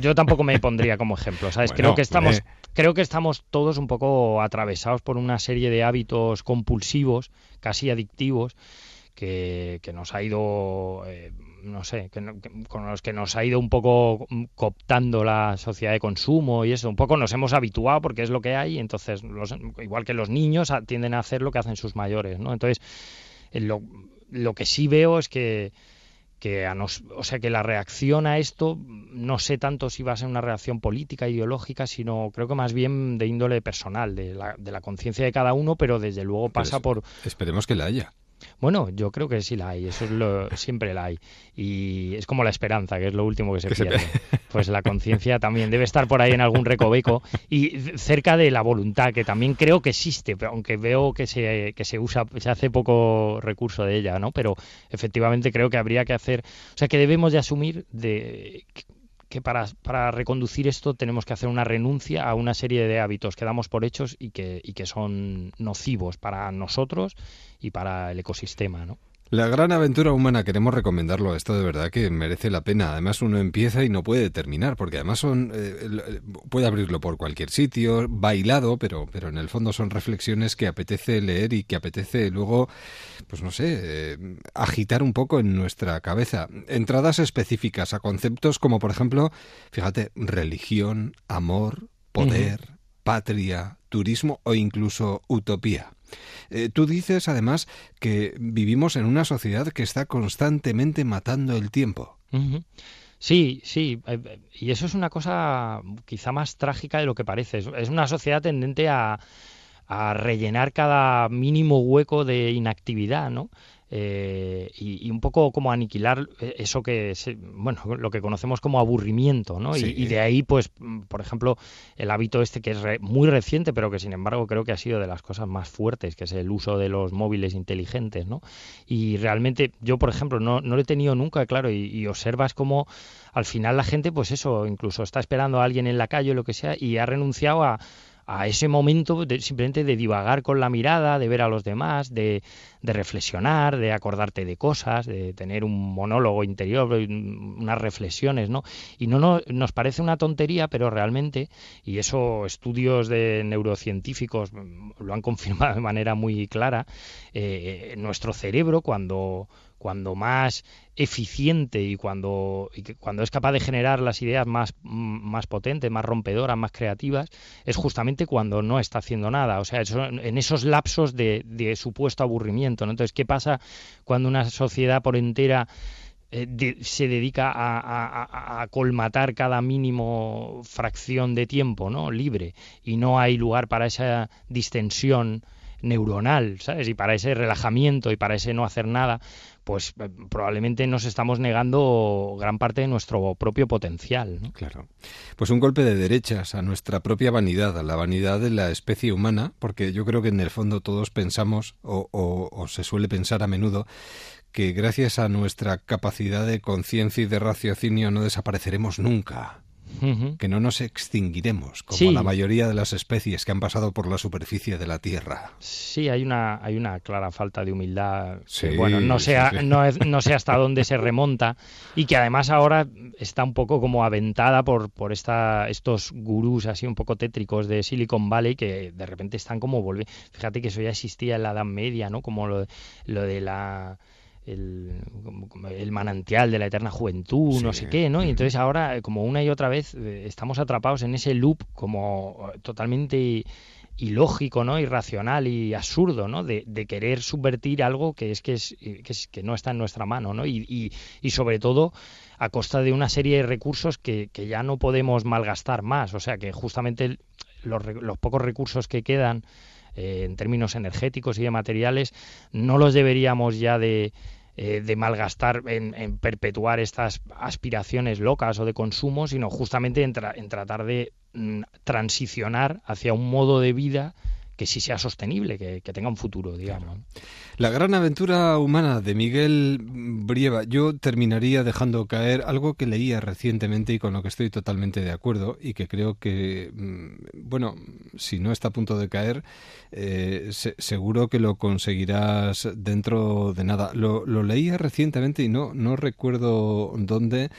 yo, tampoco me pondría como ejemplo, ¿sabes? creo que estamos creo que estamos todos un poco atravesados por una serie de hábitos compulsivos, casi adictivos que, que nos ha ido eh, no sé, con los que nos ha ido un poco cooptando la sociedad de consumo y eso, un poco nos hemos habituado porque es lo que hay, entonces, igual que los niños tienden a hacer lo que hacen sus mayores, ¿no? Entonces, eh, lo, lo que sí veo es que, que a nos, o sea que la reacción a esto no sé tanto si va a ser una reacción política ideológica sino creo que más bien de índole personal de la, de la conciencia de cada uno pero desde luego pasa por esperemos que la haya bueno, yo creo que sí la hay, eso es lo, siempre la hay. Y es como la esperanza, que es lo último que se pierde. Pues la conciencia también debe estar por ahí en algún recoveco y cerca de la voluntad, que también creo que existe, aunque veo que se, que se usa, se hace poco recurso de ella, ¿no? Pero efectivamente creo que habría que hacer, o sea, que debemos de asumir de que para, para, reconducir esto tenemos que hacer una renuncia a una serie de hábitos que damos por hechos y que, y que son nocivos para nosotros y para el ecosistema, ¿no? La gran aventura humana queremos recomendarlo, esto de verdad que merece la pena. Además uno empieza y no puede terminar, porque además son eh, puede abrirlo por cualquier sitio, bailado, pero pero en el fondo son reflexiones que apetece leer y que apetece luego, pues no sé, eh, agitar un poco en nuestra cabeza. Entradas específicas a conceptos como por ejemplo, fíjate, religión, amor, poder, patria, turismo o incluso utopía. Eh, tú dices, además, que vivimos en una sociedad que está constantemente matando el tiempo. Sí, sí, eh, y eso es una cosa quizá más trágica de lo que parece. Es una sociedad tendente a, a rellenar cada mínimo hueco de inactividad, ¿no? Eh, y, un poco como aniquilar eso que es, bueno lo que conocemos como aburrimiento no y, de ahí pues por ejemplo el hábito este que es muy reciente pero que sin embargo creo que ha sido de las cosas más fuertes que es el uso de los móviles inteligentes no y realmente yo por ejemplo no, no lo he tenido nunca claro y, y observas como al final la gente pues eso incluso está esperando a alguien en la calle o lo que sea y ha renunciado a a ese momento de, simplemente de divagar con la mirada, de ver a los demás, de, de, reflexionar, de acordarte de cosas, de tener un monólogo interior, unas reflexiones, ¿no? Y no, no nos parece una tontería, pero realmente, y eso estudios de neurocientíficos lo han confirmado de manera muy clara, eh, nuestro cerebro cuando cuando más eficiente y cuando, cuando es capaz de generar las ideas más, más potentes, más rompedoras, más creativas, es justamente cuando no está haciendo nada. O sea, en esos lapsos de, supuesto aburrimiento. ¿no? Entonces, ¿qué pasa cuando una sociedad por entera eh, se dedica a, colmatar cada mínimo fracción de tiempo, ¿no? Libre. Y no hay lugar para esa distensión neuronal, ¿sabes? Y para ese relajamiento y para ese no hacer nada, pues eh, probablemente nos estamos negando gran parte de nuestro propio potencial. Claro. Pues un golpe de derechas a nuestra propia vanidad, a la vanidad de la especie humana, porque yo creo que en el fondo todos pensamos, o se suele pensar a menudo, que gracias a nuestra capacidad de conciencia y de raciocinio no desapareceremos nunca. Que no nos extinguiremos como la mayoría de las especies que han pasado por la superficie de la Tierra. Sí, hay una hay una clara falta de humildad. bueno, no sé no, no sé hasta dónde se remonta y que además ahora está un poco como aventada por por esta estos gurús así un poco tétricos de Silicon Valley que de repente están como volviendo. Fíjate que eso ya existía en la Edad Media, ¿no? Como lo, lo de la el, manantial de la eterna juventud, no sé qué, ¿no? Y entonces ahora, como una y otra vez, eh, estamos atrapados en ese loop como totalmente ilógico, ¿no? irracional y absurdo, ¿no? De, querer subvertir algo que es que, es, que, no está en nuestra mano, ¿no? Y, y, sobre todo a costa de una serie de recursos que, que ya no podemos malgastar más. O sea que justamente los, los pocos recursos que quedan eh, en términos energéticos y de materiales, no los deberíamos ya de, eh, de malgastar en, perpetuar estas aspiraciones locas o de consumo, sino justamente en, en tratar de mm, transicionar hacia un modo de vida que sí sea sostenible, que, tenga un futuro, digamos. La gran aventura humana de Miguel Brieva. Yo terminaría dejando caer algo que leía recientemente y con lo que estoy totalmente de acuerdo y que creo que, mm, bueno, si no está a punto de caer, eh, seguro que lo conseguirás dentro de nada. Lo, lo leía recientemente y no, no recuerdo dónde.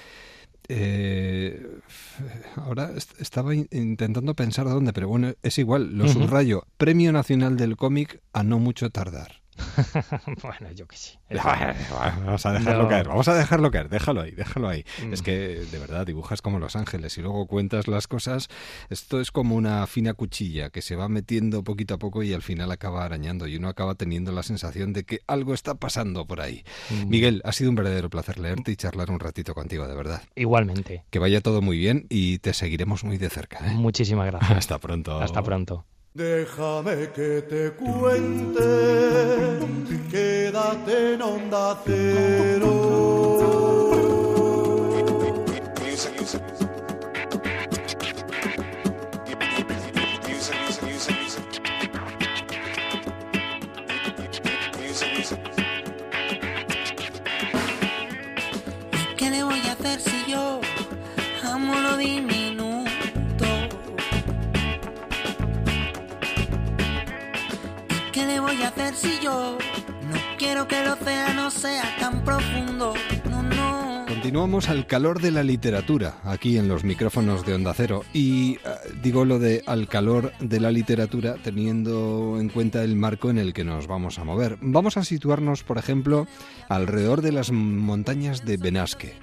Eh, ahora estaba intentando pensar dónde, pero bueno, es igual, lo subrayo. Premio Nacional del Cómic a no mucho tardar. bueno, yo que sí. vamos a dejarlo caer, vamos a dejarlo caer, déjalo ahí, déjalo ahí. Mm. Es que de verdad dibujas como Los Ángeles y luego cuentas las cosas. Esto es como una fina cuchilla que se va metiendo poquito a poco y al final acaba arañando y uno acaba teniendo la sensación de que algo está pasando por ahí. Mm. Miguel, ha sido un verdadero placer leerte y charlar un ratito contigo, de verdad. Igualmente. Que vaya todo muy bien y te seguiremos muy de cerca. ¿eh? Muchísimas gracias. Hasta pronto. Hasta pronto. Déjame que te cuente, quédate en onda cero. ¿Y qué le voy a hacer si yo amo lo diminuto? Voy a hacer si yo no quiero que el océano sea tan profundo? No, no. Continuamos al calor de la literatura, aquí en los micrófonos de Onda Cero. Y eh, digo lo de al calor de la literatura teniendo en cuenta el marco en el que nos vamos a mover. Vamos a situarnos, por ejemplo, alrededor de las montañas de Benasque.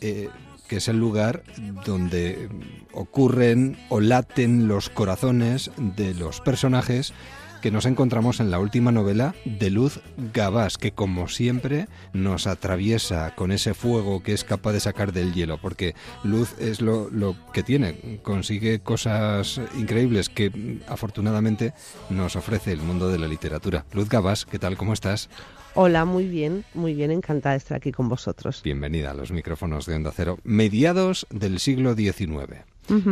Eh, que es el lugar donde ocurren o laten los corazones de los personajes que nos encontramos en la última novela de Luz Gabás, que como siempre nos atraviesa con ese fuego que es capaz de sacar del hielo, porque Luz es lo, que tiene, consigue cosas increíbles que afortunadamente nos ofrece el mundo de la literatura. Luz Gabás, ¿qué tal? ¿Cómo estás? Hola, muy bien, muy bien, encantada de estar aquí con vosotros. Bienvenida a los micrófonos de Onda Cero. Mediados del siglo XIX,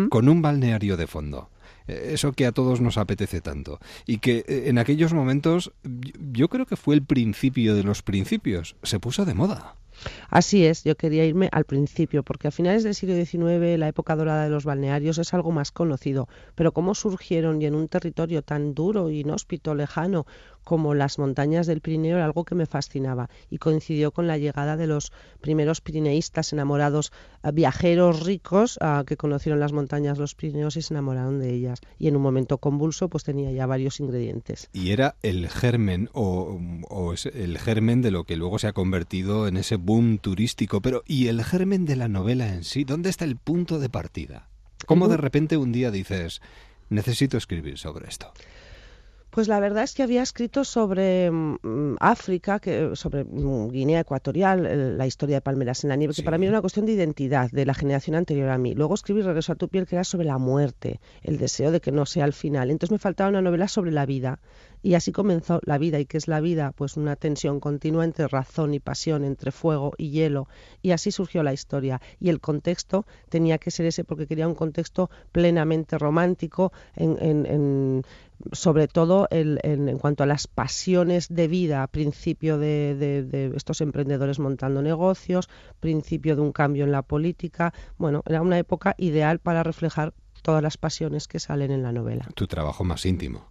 con un balneario de fondo eso que a todos nos apetece tanto. Y que eh, en aquellos momentos yo creo que fue el principio de los principios, se puso de moda. Así es, yo quería irme al principio, porque a finales del siglo XIX, la época dorada de los balnearios es algo más conocido, pero cómo surgieron y en un territorio tan duro, inhóspito, lejano, como las montañas del Pirineo era algo que me fascinaba y coincidió con la llegada de los primeros pirineístas enamorados, eh, viajeros ricos ah, que conocieron las montañas los Pirineos y se enamoraron de ellas. Y en un momento convulso pues tenía ya varios ingredientes. Y era el germen o, o es el germen de lo que luego se ha convertido en ese boom turístico. Pero ¿y el germen de la novela en sí? ¿Dónde está el punto de partida? ¿Cómo de repente un día dices, necesito escribir sobre esto? Pues la verdad es que había escrito sobre mm, África, que, sobre mm, Guinea Ecuatorial, la historia de Palmeras en la nieve, que para mí era una cuestión de identidad de la generación anterior a mí. Luego escribí Regreso a tu piel, que era sobre la muerte, el deseo de que no sea el final. Entonces me faltaba una novela sobre la vida. Y así comenzó la vida. ¿Y qué es la vida? Pues una tensión continua entre razón y pasión, entre fuego y hielo. Y así surgió la historia. Y el contexto tenía que ser ese porque quería un contexto plenamente romántico en, en- en- sobre todo el- en, en cuanto a las pasiones de vida, principio de, de- de estos emprendedores montando negocios, principio de un cambio en la política. Bueno, era una época ideal para reflejar todas las pasiones que salen en la novela. Tu trabajo más íntimo.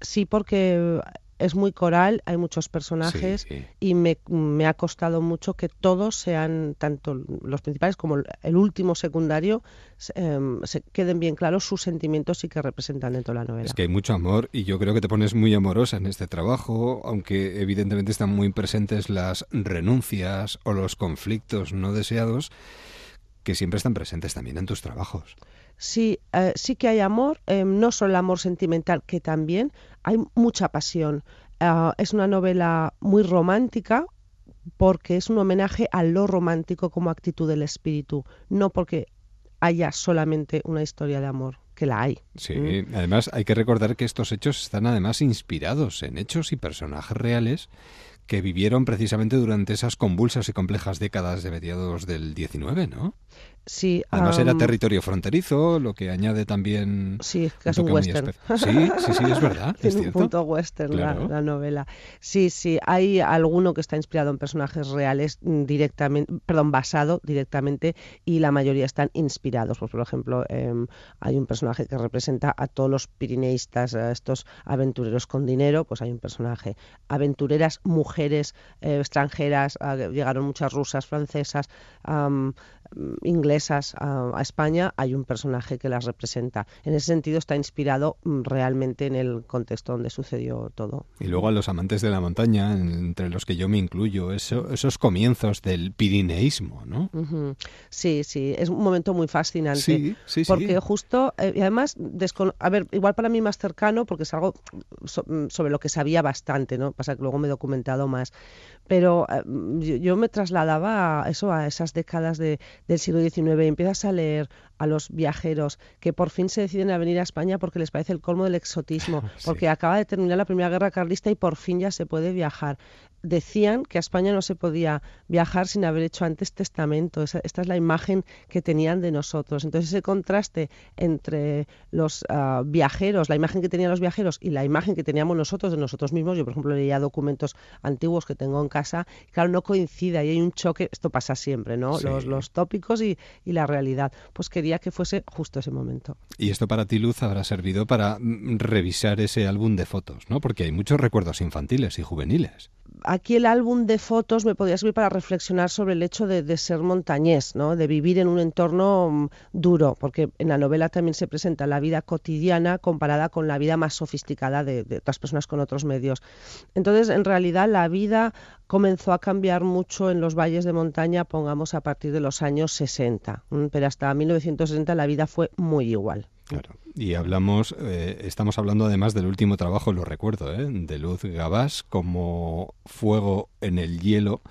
Sí, porque es muy coral, hay muchos personajes Sí, sí. y me, me ha costado mucho que todos sean, tanto los principales como el- último secundario, se, em, se queden bien claros sus sentimientos y que representan dentro de la novela. Es que hay mucho amor y yo creo que te pones muy amorosa en este trabajo, aunque evidentemente están muy presentes las renuncias o los conflictos no deseados que siempre están presentes también en tus trabajos. Sí, eh, sí que hay amor, eh, no solo el amor sentimental, que también hay mucha pasión. Ah, es una novela muy romántica porque es un homenaje a lo romántico como actitud del espíritu, no porque haya solamente una historia de amor, que la hay. Sí, Mm. además hay que recordar que estos hechos están además inspirados en hechos y personajes reales que vivieron precisamente durante esas convulsas y complejas décadas de mediados del 19, ¿no? Sí, Además era territorio fronterizo, lo que añade también... Sí, es un western. Sí, sí, sí, es verdad, es un cierto. punto western la- Claro. la, novela. Sí, sí, hay alguno que está inspirado en personajes reales mm, directamente, perdón, basado directamente y la mayoría están inspirados. Pues, por ejemplo, em, hay un personaje que representa a todos los pirineístas, a estos aventureros con dinero, pues hay un personaje. Aventureras, mujeres eh, extranjeras, ah, llegaron muchas rusas, francesas, inglesas a, a España, hay un personaje que las representa. En ese sentido está inspirado mm, realmente en el contexto donde sucedió todo. Y luego a los amantes de la montaña, en- entre los que yo me incluyo, eso- esos comienzos del pirineísmo, ¿no? Sí, sí, es un momento muy fascinante. Sí, sí, sí. Porque justo, eh, y además, a ver, igual para mí más cercano, porque es algo so- mm, sobre lo que sabía bastante, ¿no? Pasa que luego me he documentado más. Pero eh, yo, yo me trasladaba a eso, a esas décadas de, del siglo XIX y empiezas a leer a los viajeros que por fin se deciden a venir a España porque les parece el colmo del exotismo, porque acaba de terminar la Primera Guerra Carlista y por fin ya se puede viajar. Decían que a España no se podía viajar sin haber hecho antes testamento. Esa- esta es la imagen que tenían de nosotros. Entonces ese contraste entre los ah, viajeros, la imagen que tenían los viajeros y la imagen que teníamos nosotros de nosotros mismos, yo por ejemplo leía documentos antiguos que tengo en casa, y claro, no coincide y hay un choque, esto pasa siempre, ¿no? Sí. Los, los tópicos y, y la realidad. Pues quería que fuese justo ese momento. Y esto para ti, Luz, habrá servido para mm, revisar ese álbum de fotos, ¿no? Porque hay muchos recuerdos infantiles y juveniles. Aquí el álbum de fotos me podía servir para reflexionar sobre el hecho de, ser montañés, ¿no? de vivir en un entorno mm, duro, porque en la novela también se presenta la vida cotidiana comparada con la vida más sofisticada de, otras personas con otros medios. Entonces, en realidad, la vida comenzó a cambiar mucho en los valles de montaña, pongamos a partir de los años 60, ¿m? pero hasta 1960 la vida fue muy igual. Claro. Y hablamos, eh, estamos hablando además del último trabajo, lo recuerdo, ¿eh? de Luz Gabás, como Fuego en el hielo,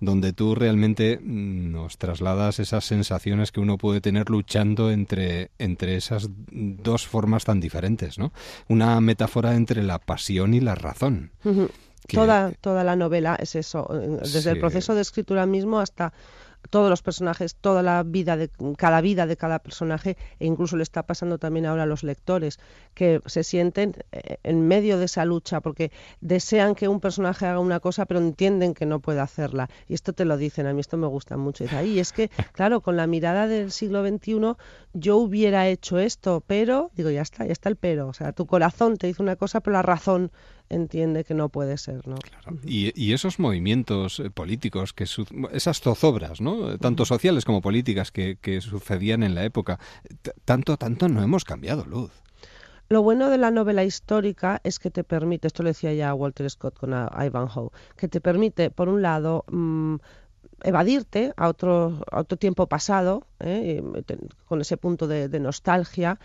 donde tú realmente mm, nos trasladas esas sensaciones que uno puede tener luchando entre, entre esas dos formas tan diferentes, ¿no? Una metáfora entre la pasión y la razón. Que- Toda, toda la novela es eso, desde Sí. el proceso de escritura mismo hasta todos los personajes, toda la vida de cada vida de cada personaje, e incluso le está pasando también ahora a los lectores, que se sienten eh, en medio de esa lucha, porque desean que un personaje haga una cosa, pero entienden que no puede hacerla. Y esto te lo dicen, a mí esto me gusta mucho. Y es que, claro, con la mirada del siglo XXI, yo hubiera hecho esto, pero, digo, ya está, ya está el pero. O sea, tu corazón te dice una cosa, pero la razón entiende que no puede ser, ¿no? Y, esos movimientos eh, políticos, que esas zozobras, ¿no? Tanto sociales como políticas que, sucedían en la época, tanto, tanto no hemos cambiado, Luz. Lo bueno de la novela histórica es que te permite, esto lo decía ya Walter Scott con Ivanhoe, que te permite, por un lado, mm, evadirte a otro, otro tiempo pasado, ¿eh? con ese punto de nostalgia,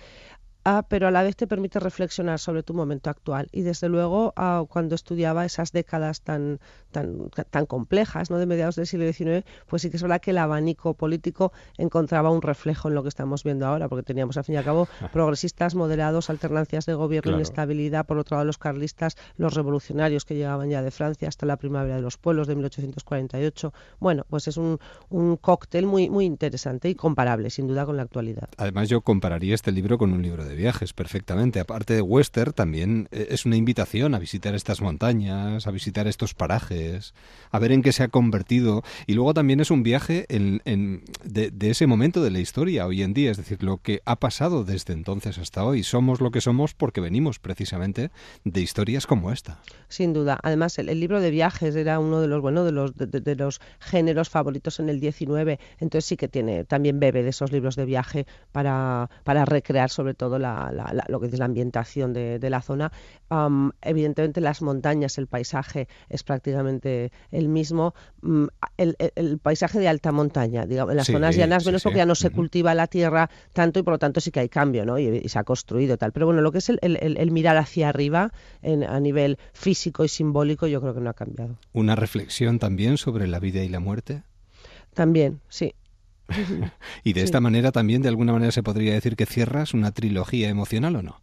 Ah, pero a la vez te permite reflexionar sobre tu momento actual. Y desde luego, ah, cuando estudiaba esas décadas tan, tan, tan complejas, ¿no? de mediados del siglo XIX, pues sí que es verdad que el abanico político encontraba un reflejo en lo que estamos viendo ahora, porque teníamos, al fin y al cabo, progresistas, moderados, alternancias de gobierno, inestabilidad, por otro lado los carlistas, los revolucionarios que llegaban ya de Francia hasta la primavera de los pueblos de 1848. Bueno, pues es un, un cóctel muy, muy interesante y comparable, sin duda, con la actualidad. Además, yo compararía este libro con un libro de de viajes perfectamente. Aparte de western, también eh, es una invitación a visitar estas montañas, a visitar estos parajes, a ver en qué se ha convertido. Y luego también es un viaje en, de, ese momento de la historia hoy en día, es decir, lo que ha pasado desde entonces hasta hoy. Somos lo que somos porque venimos precisamente de historias como esta. Sin duda. Además, el, libro de viajes era uno de los, bueno, de los, de, los géneros favoritos en el 19. Entonces sí que tiene, también bebe de esos libros de viaje para, para recrear sobre todo lo que es la ambientación de, la zona. evidentemente las montañas, el paisaje es prácticamente el mismo. Mm, el, paisaje de alta montaña, digamos, en las zonas llanas, menos porque ya no se cultiva la tierra tanto y por lo tanto sí que hay cambio, ¿no? Y, se ha construido tal. Pero bueno, lo que es el, mirar hacia arriba a nivel físico y simbólico yo creo que no ha cambiado. Una reflexión también sobre la vida y la muerte. También, sí. y de esta manera también, de alguna manera, se podría decir que cierras una trilogía emocional o no.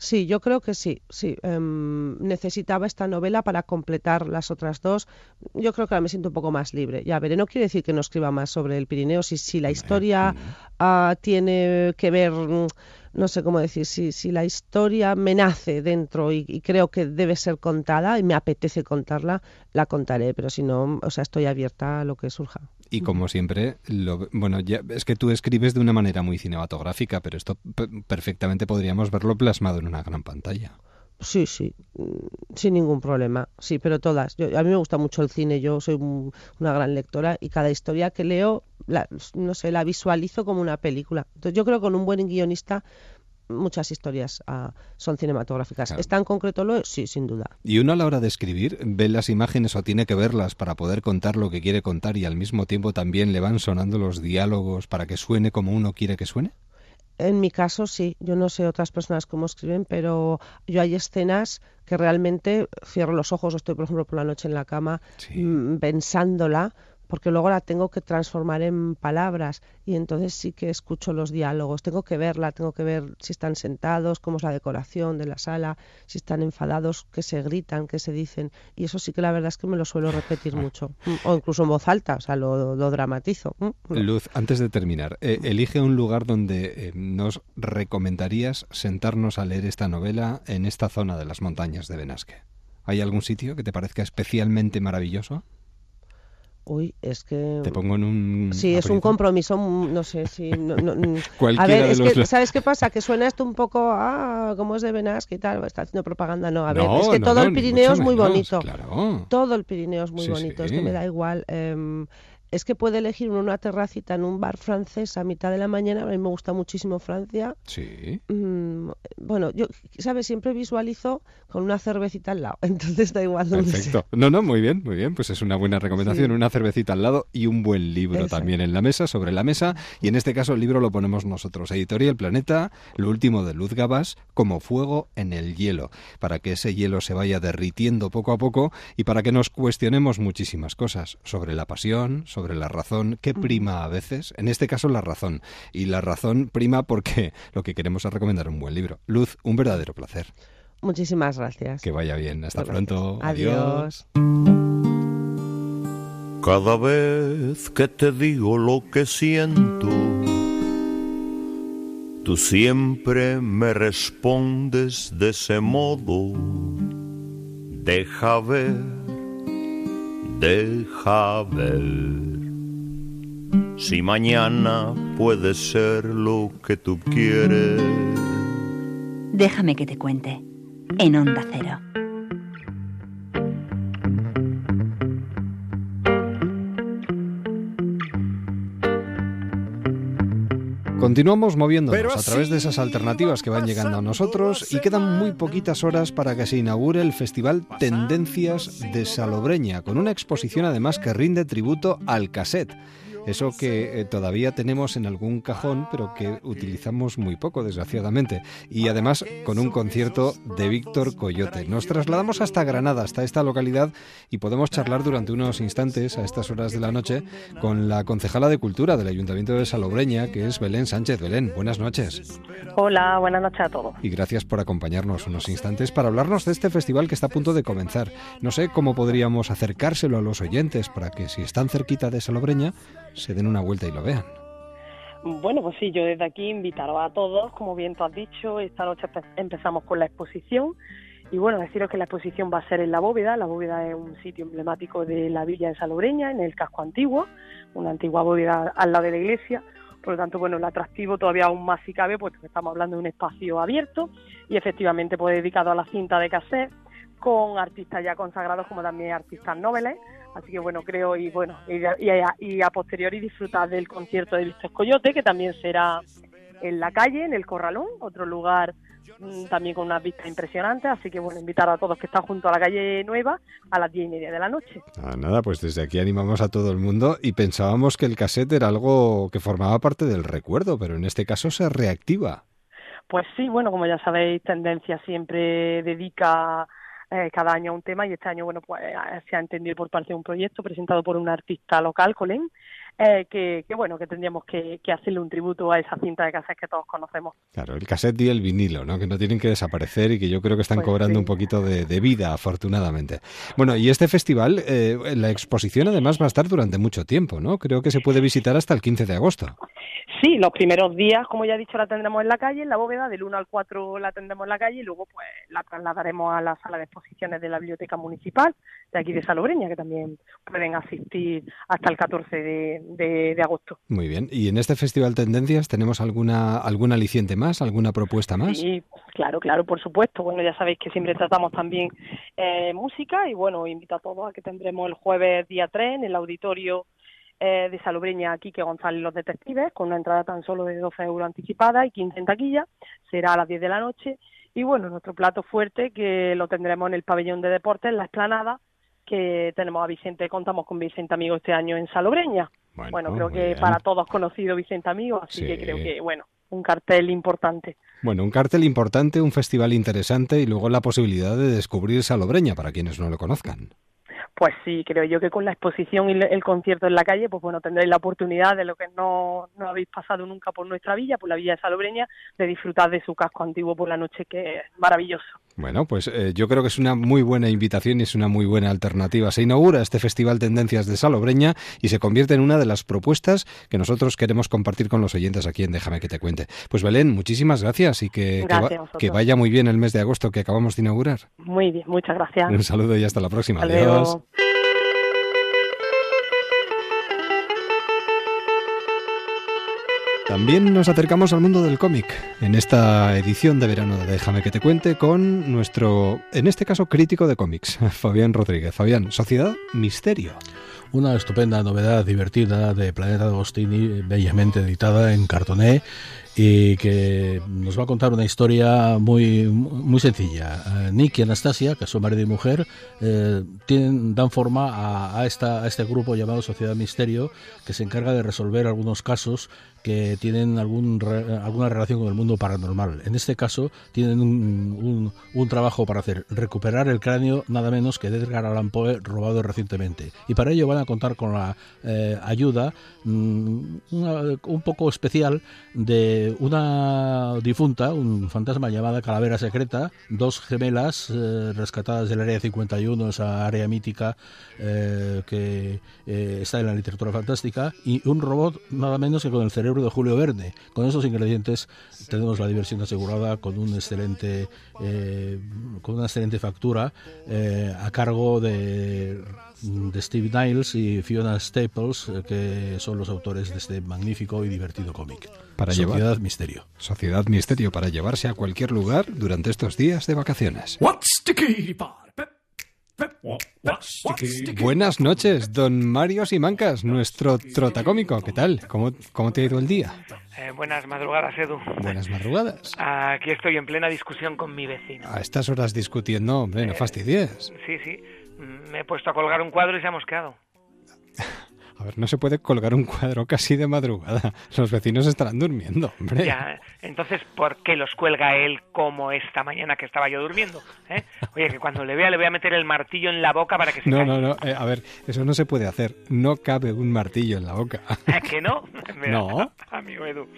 Sí, yo creo que sí, sí. Em, necesitaba esta novela para completar las otras dos. Yo creo que ahora me siento un poco más libre. Ya veré, no quiere decir que no escriba más sobre el Pirineo, si, si la historia ah, tiene que ver no sé cómo decir, si, si la historia me nace dentro y, creo que debe ser contada y me apetece contarla, la contaré, pero si no, o sea, estoy abierta a lo que surja. Y como siempre, lo, bueno, ya, es que tú escribes de una manera muy cinematográfica, pero esto perfectamente podríamos verlo plasmado en una gran pantalla. Sí, sí, mm, sin ningún problema. Sí, pero todas. Yo, a mí me gusta mucho el cine, yo soy una gran lectora y cada historia que leo, la, no sé, la visualizo como una película. Entonces yo creo que con un buen guionista muchas historias ah, son cinematográficas. ¿Es tan concreto lo? Sí, sin duda. ¿Y uno a la hora de escribir ve las imágenes o tiene que verlas para poder contar lo que quiere contar y al mismo tiempo también le van sonando los diálogos para que suene como uno quiere que suene? En mi caso sí, yo no sé otras personas cómo escriben, pero yo hay escenas que realmente cierro los ojos, estoy por ejemplo por la noche en la cama mm, pensándola porque luego la tengo que transformar en palabras y entonces sí que escucho los diálogos. Tengo que verla, tengo que ver si están sentados, cómo es la decoración de la sala, si están enfadados, qué se gritan, qué se dicen. Y eso sí que la verdad es que me lo suelo repetir mucho. O incluso en voz alta, o sea, lo, dramatizo. Luz, antes de terminar, eh, elige un lugar donde eh, nos recomendarías sentarnos a leer esta novela en esta zona de las montañas de Benasque. ¿Hay algún sitio que te parezca especialmente maravilloso? Uy, es que... Te pongo en un... Sí, es un compromiso, mm, no sé si... No, mm. a ver, es que, ¿sabes qué pasa? Que suena esto un poco, ah, como es de Benasque y tal, está haciendo propaganda. No, a ver, es que todo el Pirineo es muy bonito. Todo el Pirineo es muy bonito, es que me da igual. Eh, es que puede elegir una terracita en un bar francés a mitad de la mañana. A mí me gusta muchísimo Francia. Sí. Mm, bueno, yo, ¿sabes? Siempre visualizo con una cervecita al lado. Entonces da igual Perfecto. No, no, muy bien, muy bien. Pues es una buena recomendación. Una cervecita al lado y un buen libro también en la mesa, sobre la mesa. Y en este caso el libro lo ponemos nosotros. Editorial Planeta, lo último de Luz Gabas, como fuego en el hielo. Para que ese hielo se vaya derritiendo poco a poco y para que nos cuestionemos muchísimas cosas sobre la pasión, sobre sobre la razón que prima a veces, en este caso la razón. Y la razón prima porque lo que queremos es recomendar un buen libro. Luz, un verdadero placer. Muchísimas gracias. Que vaya bien. Hasta pronto. Adiós. Cada vez que te digo lo que siento, tú siempre me respondes de ese modo. Deja ver, deja ver. Si mañana puede ser lo que tú quieres. Déjame que te cuente. En Onda Cero. Continuamos moviéndonos a través de esas alternativas que van llegando a nosotros y quedan muy poquitas horas para que se inaugure el Festival Tendencias de Salobreña, con una exposición además que rinde tributo al cassette eso que eh, todavía tenemos en algún cajón, pero que utilizamos muy poco, desgraciadamente. Y además con un concierto de Víctor Coyote. Nos trasladamos hasta Granada, hasta esta localidad, y podemos charlar durante unos instantes, a estas horas de la noche, con la concejala de Cultura del Ayuntamiento de Salobreña, que es Belén Sánchez. Belén, buenas noches. Hola, buenas noches a todos. Y gracias por acompañarnos unos instantes para hablarnos de este festival que está a punto de comenzar. No sé cómo podríamos acercárselo a los oyentes para que si están cerquita de Salobreña, se den una vuelta y lo vean. Bueno, pues sí, yo desde aquí invitaros a todos, como bien tú has dicho, esta noche empezamos con la exposición. Y bueno, deciros que la exposición va a ser en la bóveda, la bóveda es un sitio emblemático de la villa de Salobreña, en el casco antiguo, una antigua bóveda al lado de la iglesia, por lo tanto, bueno, el atractivo todavía aún más si cabe, puesto que estamos hablando de un espacio abierto y efectivamente pues dedicado a la cinta de cassette, con artistas ya consagrados como también artistas noveles, Así que bueno, creo y bueno, y, a, posteriori disfrutar del concierto de Víctor Coyote, que también será en la calle, en el Corralón, otro lugar mm, también con unas vistas impresionantes. Así que bueno, invitar a todos que están junto a la calle Nueva a las diez y media de la noche. Ah, nada, pues desde aquí animamos a todo el mundo y pensábamos que el cassette era algo que formaba parte del recuerdo, pero en este caso se reactiva. Pues sí, bueno, como ya sabéis, Tendencia siempre dedica eh, cada año un tema y este año, bueno, pues eh, se ha entendido por parte de un proyecto presentado por un artista local, Colén, eh, que, bueno, que tendríamos que, hacerle un tributo a esa cinta de cassette que todos conocemos. Claro, el cassette y el vinilo, ¿no? Que no tienen que desaparecer y que yo creo que están pues cobrando un poquito de, vida, afortunadamente. Bueno, y este festival, eh, la exposición además va a estar durante mucho tiempo, ¿no? Creo que se puede visitar hasta el 15 de agosto. Sí, los primeros días, como ya he dicho, la tendremos en la calle, en la bóveda, del 1 al 4 la tendremos en la calle y luego pues la trasladaremos a la sala de exposiciones de la Biblioteca Municipal de aquí de Salobreña, que también pueden asistir hasta el 14 de, de, agosto. Muy bien. ¿Y en este Festival Tendencias tenemos alguna algún aliciente más, alguna propuesta más? Sí, claro, claro, por supuesto. Bueno, ya sabéis que siempre tratamos también eh, música y bueno, invito a todos a que tendremos el jueves día 3 en el auditorio eh, de Salobreña Quique González Los Detectives, con una entrada tan solo de 12 euros anticipada y 15 en taquilla. Será a las 10 de la noche. Y bueno, nuestro plato fuerte que lo tendremos en el pabellón de deportes, en la explanada, que tenemos a Vicente, contamos con Vicente Amigo este año en Salobreña. Bueno, creo que para todos conocido Vicente Amigo, así que creo que, bueno, un cartel importante. Bueno, un cartel importante, un festival interesante y luego la posibilidad de descubrir Salobreña para quienes no lo conozcan. Pues sí, creo yo que con la exposición y el concierto en la calle, pues bueno, tendréis la oportunidad de lo que no, no habéis pasado nunca por nuestra villa, por la villa de Salobreña, de disfrutar de su casco antiguo por la noche, que es maravilloso. Bueno, pues eh, yo creo que es una muy buena invitación y es una muy buena alternativa. Se inaugura este Festival Tendencias de Salobreña y se convierte en una de las propuestas que nosotros queremos compartir con los oyentes aquí en Déjame que te cuente. Pues Belén, muchísimas gracias y que, que, vaya muy bien el mes de agosto que acabamos de inaugurar. Muy bien, muchas gracias. Un saludo y hasta la próxima. Adiós. También nos acercamos al mundo del cómic en esta edición de verano de Déjame que te cuente con nuestro, en este caso, crítico de cómics, Fabián Rodríguez. Fabián, Sociedad Misterio. Una estupenda novedad divertida de Planeta Agostini, bellamente editada en cartoné y que nos va a contar una historia muy, muy sencilla. Eh, Nick y Anastasia, que son marido y mujer, eh, tienen, dan forma a, esta, a este grupo llamado Sociedad Misterio, que se encarga de resolver algunos casos que tienen algún alguna relación con el mundo paranormal. En este caso, tienen un, un, trabajo para hacer, recuperar el cráneo nada menos que de Edgar Allan Poe robado recientemente. Y para ello van a contar con la eh, ayuda mm, un poco especial de una difunta, un fantasma llamada Calavera Secreta, dos gemelas eh, rescatadas del Área 51, esa área mítica eh, que eh, está en la literatura fantástica, y un robot nada menos que con el cerebro de Julio Verne. Con esos ingredientes tenemos la diversión asegurada con un excelente, con una excelente factura a cargo de de Steve Niles y Fiona Staples, eh, que son los autores de este magnífico y divertido cómic. Para Sociedad Misterio. Sociedad Misterio para llevarse a cualquier lugar durante estos días de vacaciones. Buenas noches, don Mario Simancas, nuestro trotacómico. ¿Qué tal? ¿Cómo, cómo te ha ido el día? Eh, buenas madrugadas, Edu. Buenas madrugadas. Aquí estoy en plena discusión con mi vecino. A estas horas discutiendo, hombre, no Eh, fastidies. Sí, sí. Me he puesto a colgar un cuadro y se ha mosqueado. A ver, no se puede colgar un cuadro casi de madrugada. Los vecinos estarán durmiendo, hombre. Ya, entonces, ¿por qué los cuelga él como esta mañana que estaba yo durmiendo? ¿Eh? Oye, que cuando le vea le voy a meter el martillo en la boca para que se No, calle. no, no. eh, a ver, eso no se puede hacer. No cabe un martillo en la boca. ¿Eh, ¿Que no? Mira, No. Amigo Edu.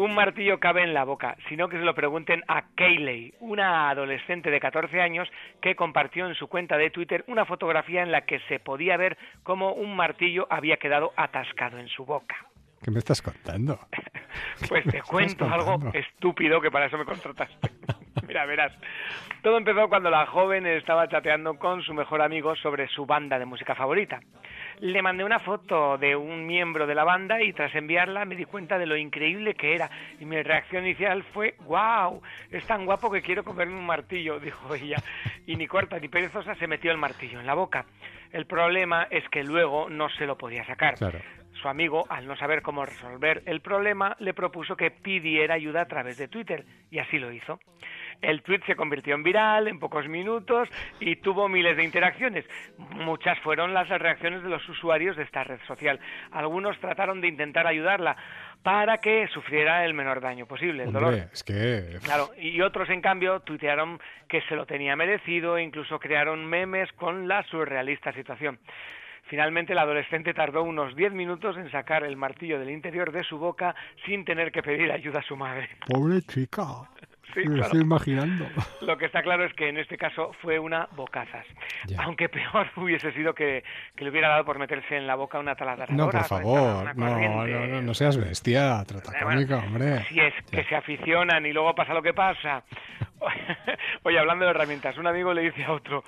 Un martillo cabe en la boca, sino que se lo pregunten a Kayley, una adolescente de 14 años que compartió en su cuenta de Twitter una fotografía en la que se podía ver cómo un martillo había quedado atascado en su boca. ¿Qué me estás contando? Pues te cuento algo contando? estúpido que para eso me contrataste. Mira, verás. Todo empezó cuando la joven estaba chateando con su mejor amigo sobre su banda de música favorita. Le mandé una foto de un miembro de la banda y tras enviarla me di cuenta de lo increíble que era. Y mi reacción inicial fue, wow, es tan guapo que quiero comerme un martillo, dijo ella. Y ni corta ni perezosa se metió el martillo en la boca. El problema es que luego no se lo podía sacar. Claro. Su amigo, al no saber cómo resolver el problema, le propuso que pidiera ayuda a través de Twitter, y así lo hizo. El tweet se convirtió en viral en pocos minutos y tuvo miles de interacciones. Muchas fueron las reacciones de los usuarios de esta red social. Algunos trataron de intentar ayudarla para que sufriera el menor daño posible, el dolor. Es que... Claro, y otros en cambio tuitearon que se lo tenía merecido e incluso crearon memes con la surrealista situación. Finalmente, el adolescente tardó unos 10 minutos en sacar el martillo del interior de su boca sin tener que pedir ayuda a su madre. Pobre chica. Sí, claro. estoy imaginando. Lo que está claro es que en este caso fue una bocazas. Ya. Aunque peor hubiese sido que, que le hubiera dado por meterse en la boca una taladradora. No, por a favor. no, no, no, no seas bestia, trata cómica, hombre. Si es que se aficionan y luego pasa lo que pasa. Oye, hablando de herramientas, un amigo le dice a otro,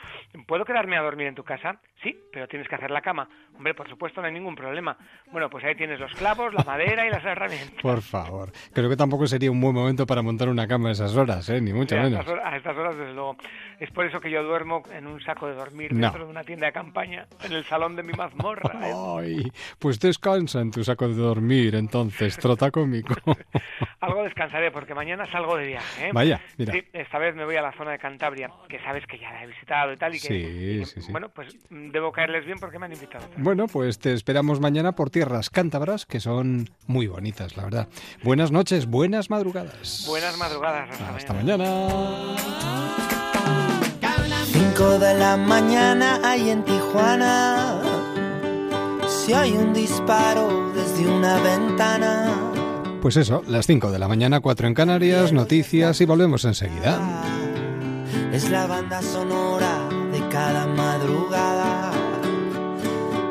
¿puedo quedarme a dormir en tu casa? Sí, pero tienes que hacer la cama. Hombre, por supuesto, no hay ningún problema. Bueno, pues ahí tienes los clavos, la madera y las herramientas. Por favor. Creo que tampoco sería un buen momento para montar una cama esas horas, ¿eh? Ni mucho Sí, a, menos. estas horas, a estas horas, desde luego. Es por eso que yo duermo en un saco de dormir No. dentro de una tienda de campaña, en el salón de mi mazmorra. ¿eh? Ay, pues descansa en tu saco de dormir, entonces, trota cómico. Algo descansaré porque mañana salgo de viaje. ¿eh? Vaya, mira. Sí, esta vez me voy a la zona de Cantabria, que sabes que ya la he visitado y tal. Y que, Sí, y que, sí, sí. Bueno, pues mm, debo caerles bien porque me han invitado. Bueno, pues te esperamos mañana por tierras cántabras, que son muy bonitas, la verdad. Buenas noches, buenas madrugadas. Buenas madrugadas. Hasta, mañana. 5 de la mañana hay en Tijuana. Si hay un disparo desde una ventana. Pues eso, las 5 de la mañana, 4 en Canarias, noticias y volvemos enseguida. Es la banda sonora de cada madrugada.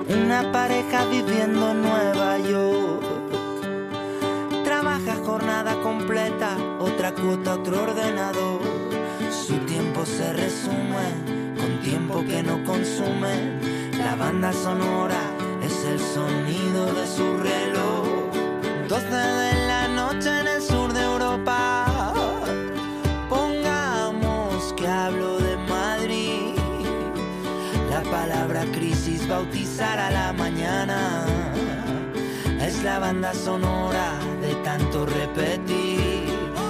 Una pareja viviendo en Nueva York. Jornada completa, otra cuota, otro ordenador. Su tiempo se resume con tiempo que no consume. La banda sonora es el sonido de su reloj. 12 de la noche en el sur de Europa. Pongamos que hablo de Madrid. La palabra crisis bautizará la mañana. Es la banda sonora de tanto repetir.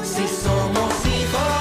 Si somos hijos,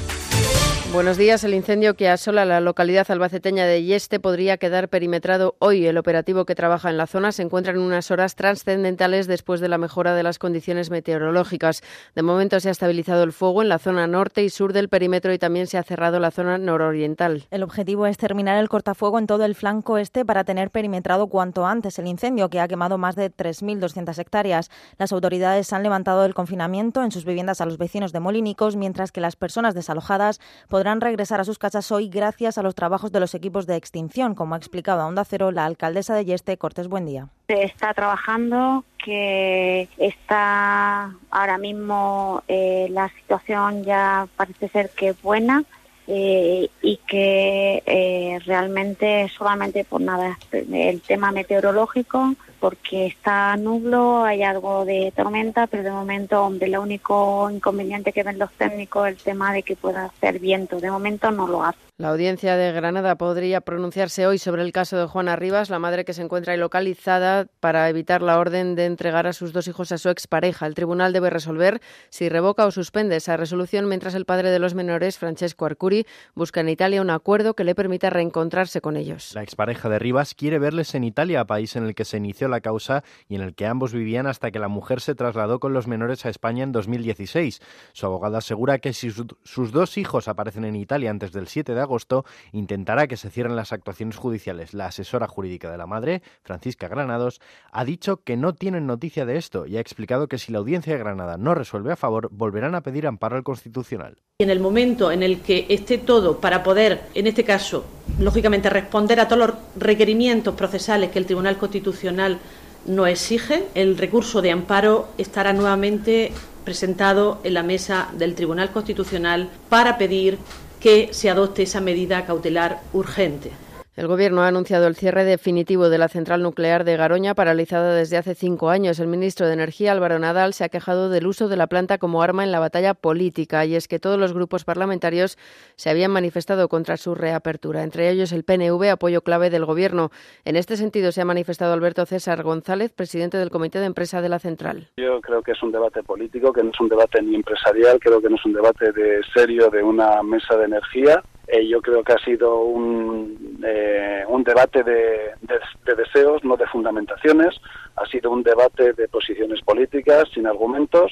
Buenos días. El incendio que asola la localidad albaceteña de Yeste podría quedar perimetrado hoy. El operativo que trabaja en la zona se encuentra en unas horas trascendentales después de la mejora de las condiciones meteorológicas. De momento se ha estabilizado el fuego en la zona norte y sur del perímetro y también se ha cerrado la zona nororiental. El objetivo es terminar el cortafuego en todo el flanco este para tener perimetrado cuanto antes el incendio que ha quemado más de 3.200 hectáreas. Las autoridades han levantado el confinamiento en sus viviendas a los vecinos de Molinicos, mientras que las personas desalojadas podrán regresar a sus casas hoy gracias a los trabajos de los equipos de extinción, como ha explicado a Onda Cero la alcaldesa de Yeste, Cortés Buendía. Se está trabajando, que está ahora mismo eh, la situación ya parece ser que es buena. Eh, y que eh, realmente solamente por nada el tema meteorológico porque está nublo, hay algo de tormenta, pero de momento, hombre, lo único inconveniente que ven los técnicos es el tema de que pueda hacer viento. De momento no lo hace. La audiencia de Granada podría pronunciarse hoy sobre el caso de Juana Rivas, la madre que se encuentra localizada para evitar la orden de entregar a sus dos hijos a su expareja. El tribunal debe resolver si revoca o suspende esa resolución mientras el padre de los menores, Francesco Arcuri, busca en Italia un acuerdo que le permita reencontrarse con ellos. La expareja de Rivas quiere verles en Italia, país en el que se inició la causa y en el que ambos vivían hasta que la mujer se trasladó con los menores a España en 2016. Su abogada asegura que si sus dos hijos aparecen en Italia antes del 7 de agosto intentará que se cierren las actuaciones judiciales. La asesora jurídica de la madre, Francisca Granados, ha dicho que no tienen noticia de esto y ha explicado que si la audiencia de Granada no resuelve a favor, volverán a pedir amparo al Constitucional. En el momento en el que esté todo para poder, en este caso, lógicamente responder a todos los requerimientos procesales que el Tribunal Constitucional no exige, el recurso de amparo estará nuevamente presentado en la mesa del Tribunal Constitucional para pedir que se adopte esa medida cautelar urgente. El Gobierno ha anunciado el cierre definitivo de la central nuclear de Garoña, paralizada desde hace cinco años. El ministro de Energía, Álvaro Nadal, se ha quejado del uso de la planta como arma en la batalla política, y es que todos los grupos parlamentarios se habían manifestado contra su reapertura, entre ellos el PNV, apoyo clave del Gobierno. En este sentido, se ha manifestado Alberto César González, presidente del Comité de Empresa de la central. Yo creo que es un debate político, que no es un debate ni empresarial, creo que no es un debate de serio de una mesa de energía eh, yo creo que ha sido un, eh, un debate de, de, deseos, no de fundamentaciones, ha sido un debate de posiciones políticas sin argumentos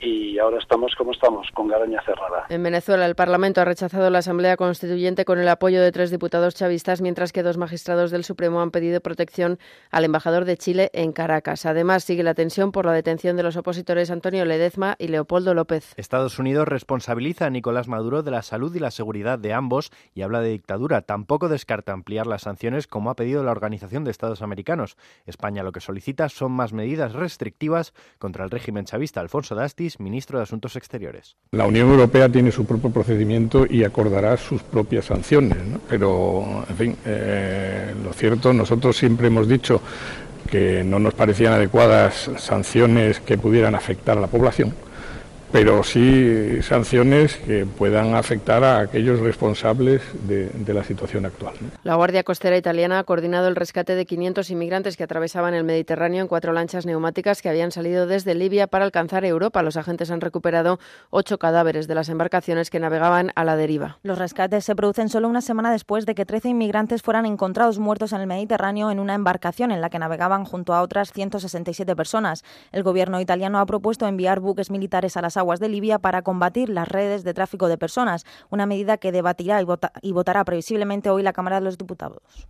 y ahora estamos como estamos, con Garoña cerrada. En Venezuela, el Parlamento ha rechazado la Asamblea Constituyente con el apoyo de tres diputados chavistas, mientras que dos magistrados del Supremo han pedido protección al embajador de Chile en Caracas. Además, sigue la tensión por la detención de los opositores Antonio Ledezma y Leopoldo López. Estados Unidos responsabiliza a Nicolás Maduro de la salud y la seguridad de ambos y habla de dictadura. Tampoco descarta ampliar las sanciones como ha pedido la Organización de Estados Americanos. España lo que solicita son más medidas restrictivas contra el régimen chavista. Alfonso Ministro de Asuntos Exteriores. La Unión Europea tiene su propio procedimiento y acordará sus propias sanciones, pero, en fin, eh, lo cierto, nosotros siempre hemos dicho que no nos parecían adecuadas sanciones que pudieran afectar a la población pero sí sanciones que puedan afectar a aquellos responsables de, la situación actual. La Guardia Costera Italiana ha coordinado el rescate de 500 inmigrantes que atravesaban el Mediterráneo en cuatro lanchas neumáticas que habían salido desde Libia para alcanzar Europa. Los agentes han recuperado ocho cadáveres de las embarcaciones que navegaban a la deriva. Los rescates se producen solo una semana después de que 13 inmigrantes fueran encontrados muertos en el Mediterráneo en una embarcación en la que navegaban junto a otras 167 personas. El gobierno italiano ha propuesto enviar buques militares a las aguas de Libia para combatir las redes de tráfico de personas, una medida que debatirá y, y votará previsiblemente hoy la Cámara de los Diputados.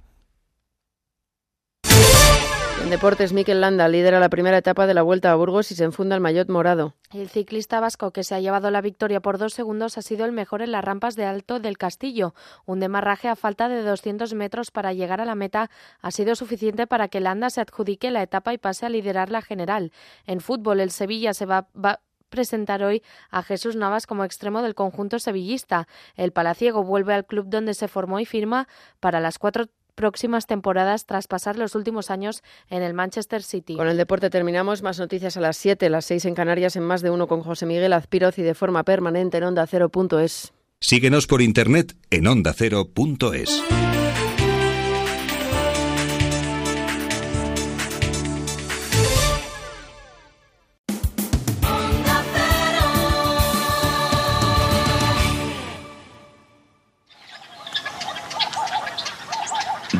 En deportes, Mikel Landa lidera la primera etapa de la Vuelta a Burgos y se enfunda el maillot morado. El ciclista vasco que se ha llevado la victoria por dos segundos ha sido el mejor en las rampas de Alto del Castillo. Un demarraje a falta de 200 metros para llegar a la meta ha sido suficiente para que Landa se adjudique la etapa y pase a liderar la general. En fútbol, el Sevilla se va, va presentar hoy a Jesús Navas como extremo del conjunto sevillista. El palaciego vuelve al club donde se formó y firma para las cuatro próximas temporadas tras pasar los últimos años en el Manchester City. Con el deporte terminamos. Más noticias a las 7, las 6 en Canarias, en más de uno con José Miguel Azpiroz y de forma permanente en onda ondacero.es. Síguenos por internet en ondacero.es.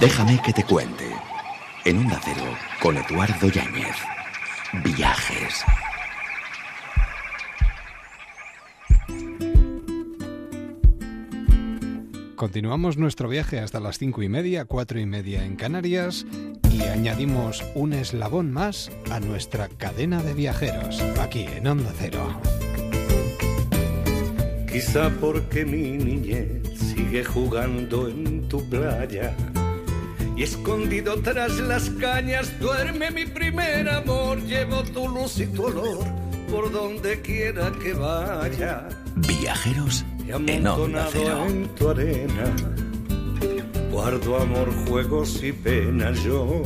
Déjame que te cuente. En un Cero, con Eduardo Yáñez. Viajes. Continuamos nuestro viaje hasta las cinco y media, cuatro y media en Canarias y añadimos un eslabón más a nuestra cadena de viajeros, aquí en Onda Cero. Quizá porque mi niñez sigue jugando en tu playa y escondido tras las cañas duerme mi primer amor. Llevo tu luz y tu olor por donde quiera que vaya. Viajeros en Onda Cero. en tu arena. Guardo amor, juegos y penas yo.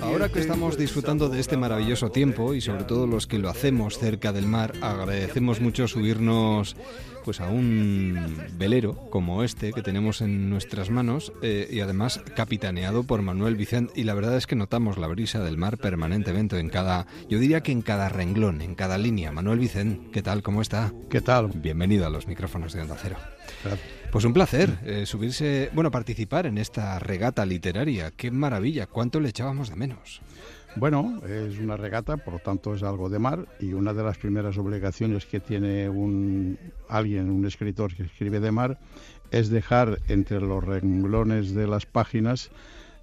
Ahora que estamos disfrutando de este maravilloso tiempo y sobre todo los que lo hacemos cerca del mar, agradecemos mucho subirnos pues a un velero como este que tenemos en nuestras manos eh, y además capitaneado por Manuel Vicente y la verdad es que notamos la brisa del mar permanentemente en cada, yo diría que en cada renglón, en cada línea. Manuel Vicente, ¿qué tal? ¿Cómo está? ¿Qué tal? Bienvenido a los micrófonos de Onda Cero. Pues un placer eh, subirse, bueno, participar en esta regata literaria. Qué maravilla, cuánto le echábamos de menos. Bueno, es una regata, por lo tanto es algo de mar y una de las primeras obligaciones que tiene un alguien, un escritor que escribe de mar, es dejar entre los renglones de las páginas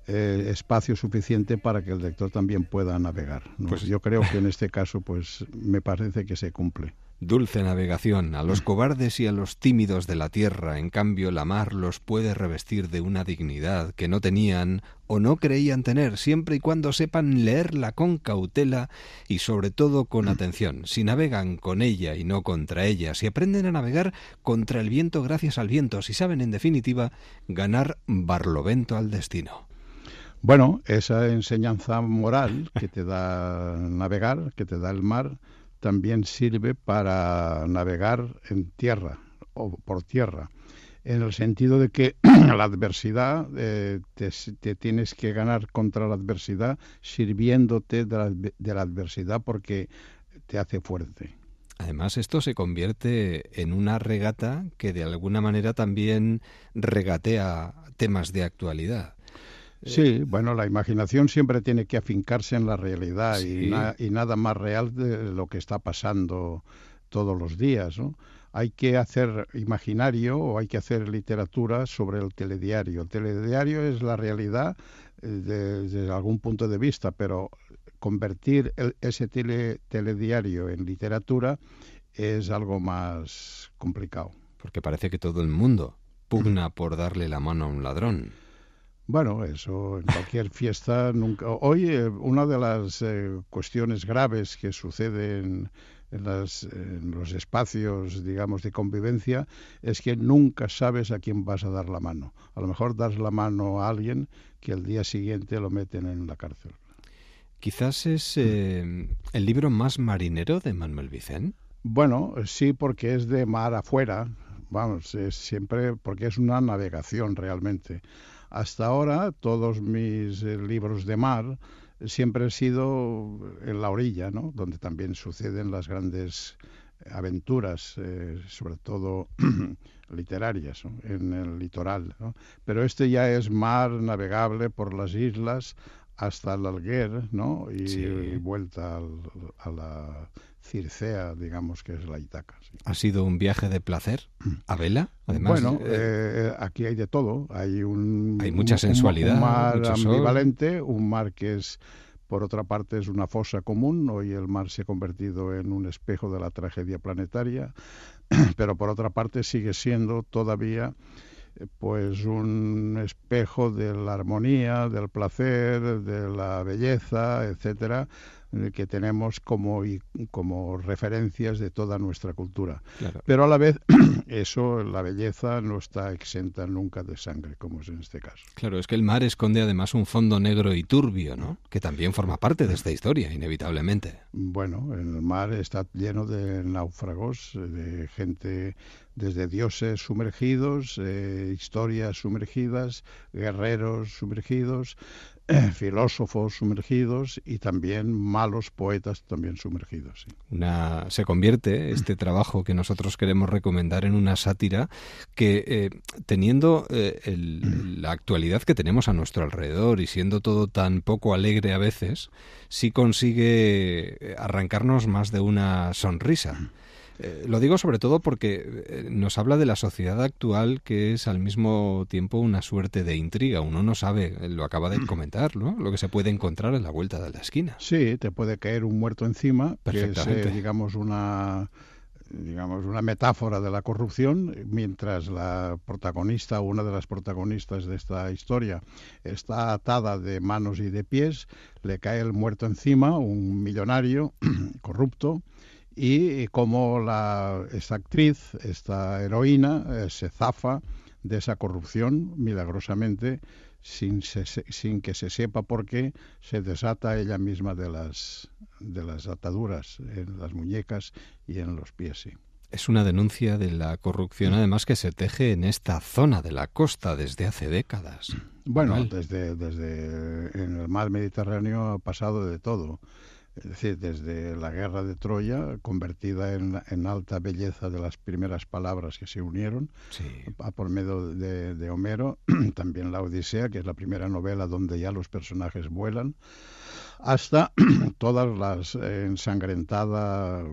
eh, espacio suficiente para que el lector también pueda navegar. Pues yo creo que en este caso, pues me parece que se cumple. Dulce navegación, a los cobardes y a los tímidos de la tierra, en cambio la mar los puede revestir de una dignidad que no tenían o no creían tener, siempre y cuando sepan leerla con cautela y sobre todo con atención. Si navegan con ella y no contra ella, si aprenden a navegar contra el viento gracias al viento, si saben en definitiva ganar barlovento al destino. Bueno, esa enseñanza moral que te da navegar, que te da el mar, también sirve para navegar en tierra o por tierra, en el sentido de que la adversidad eh, te, tienes que ganar contra la adversidad sirviéndote de la, de la adversidad porque te hace fuerte. Además, esto se convierte en una regata que de alguna manera también regatea temas de actualidad. Sí, bueno, la imaginación siempre tiene que afincarse en la realidad y, nada más real de lo que está pasando todos los días, ¿no? Hay que hacer imaginario o hay que hacer literatura sobre el telediario. El telediario es la realidad eh, desde algún punto de vista, pero convertir ese telediario en literatura es algo más complicado. Porque parece que todo el mundo pugna por darle la mano a un ladrón. Bueno, eso en cualquier fiesta nunca. Hoy eh, una de las eh, cuestiones graves que suceden en, en, los espacios, digamos, de convivencia es que nunca sabes a quién vas a dar la mano. A lo mejor das la mano a alguien que el día siguiente lo meten en la cárcel. Quizás es eh, el libro más marinero de Manuel Vicente. Bueno, sí, porque es de mar afuera. Vamos, es siempre porque es una navegación realmente. Hasta ahora todos mis eh, libros de mar siempre han sido en la orilla, ¿no? donde también suceden las grandes aventuras, eh, sobre todo literarias, en el litoral. Pero este ya es mar navegable por las islas hasta el Alguer, ¿no? Y, vuelta a la Circea, digamos que es la Itaca. ¿Ha sido un viaje de placer a vela? Además, bueno, eh, eh, aquí hay de todo. Hay un hay mucha sensualidad, un, mar ambivalente, un mar que es por otra parte es una fosa común, hoy el mar se ha convertido en un espejo de la tragedia planetaria, pero por otra parte sigue siendo todavía pues un espejo de la armonía, del placer, de la belleza, etcétera, que tenemos como, como referencias de toda nuestra cultura. Pero a la vez, eso, la belleza no está exenta nunca de sangre, como es en este caso. Claro, es que el mar esconde además un fondo negro y turbio, ¿no? Que también forma parte de esta historia, inevitablemente. Bueno, el mar está lleno de náufragos, de gente desde dioses sumergidos, eh, historias sumergidas, guerreros sumergidos, filósofos sumergidos y también malos poetas también sumergidos. Una, se convierte este trabajo que nosotros queremos recomendar en una sátira que, eh, teniendo eh, la actualidad que tenemos a nuestro alrededor y siendo todo tan poco alegre a veces, sí consigue arrancarnos más de una sonrisa. Eh, lo digo sobre todo porque eh, nos habla de la sociedad actual que es al mismo tiempo una suerte de intriga. Uno no sabe, eh, lo acaba de comentar, ¿no? Lo que se puede encontrar en la vuelta de la esquina. Sí, te puede caer un muerto encima, que es, digamos, una digamos, una metáfora de la corrupción, mientras la protagonista, una de las protagonistas de esta historia, está atada de manos y de pies, le cae el muerto encima, un millonario corrupto, y cómo la, esta actriz, esta heroína, eh, se zafa de esa corrupción milagrosamente sin, sin que se sepa por qué se desata ella misma de las, de las ataduras en las muñecas y en los pies. Sí. Es una denuncia de la corrupción, además, que se teje en esta zona de la costa desde hace décadas. Bueno, desde, desde en el mar Mediterráneo ha pasado de todo es decir, desde la guerra de Troya, convertida en, alta belleza de las primeras palabras que se unieron, por medio de, Homero, también la Odisea, que es la primera novela donde ya los personajes vuelan, hasta todas las ensangrentadas,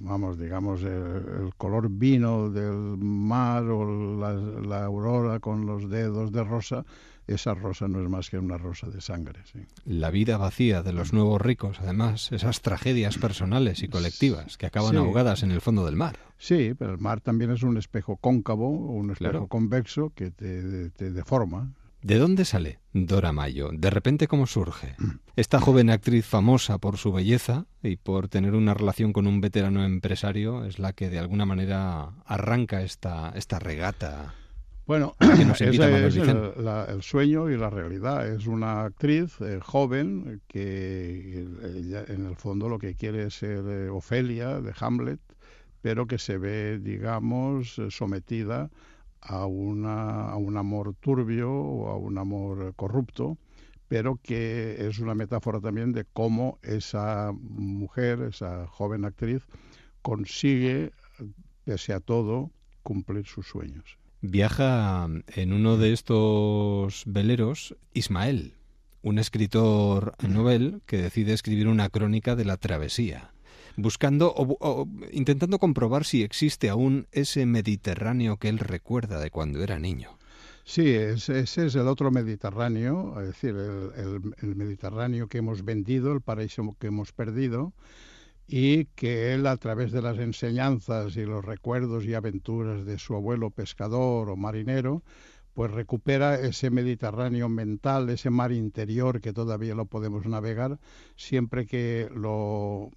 vamos, digamos, el, color vino del mar o la aurora con los dedos de rosa, esa rosa no es más que una rosa de sangre. La vida vacía de los nuevos ricos, además, esas tragedias personales y colectivas que acaban ahogadas en el fondo del mar. Sí, pero el mar también es un espejo cóncavo, un espejo convexo que te, te deforma. ¿De dónde sale Dora Mayo? ¿De repente cómo surge? Esta joven actriz famosa por su belleza y por tener una relación con un veterano empresario es la que de alguna manera arranca esta, esta regata bueno, ese es el, sueño y la realidad. Es una actriz eh, joven que en el fondo lo que quiere es ser eh, Ofelia de Hamlet, pero que se ve, digamos, eh, sometida a, una, a un amor turbio o a un amor corrupto, pero que es una metáfora también de cómo esa mujer, esa joven actriz, consigue, pese a todo, cumplir sus sueños viaja en uno de estos veleros Ismael, un escritor novel que decide escribir una crónica de la travesía, buscando o, intentando comprobar si existe aún ese Mediterráneo que él recuerda de cuando era niño. Sí, ese, es el otro Mediterráneo, es decir, el Mediterráneo que hemos vendido, el paraíso que hemos perdido, y que él a través de las enseñanzas y los recuerdos y aventuras de su abuelo pescador o marinero, pues recupera ese Mediterráneo mental, ese mar interior que todavía lo podemos navegar, siempre que lo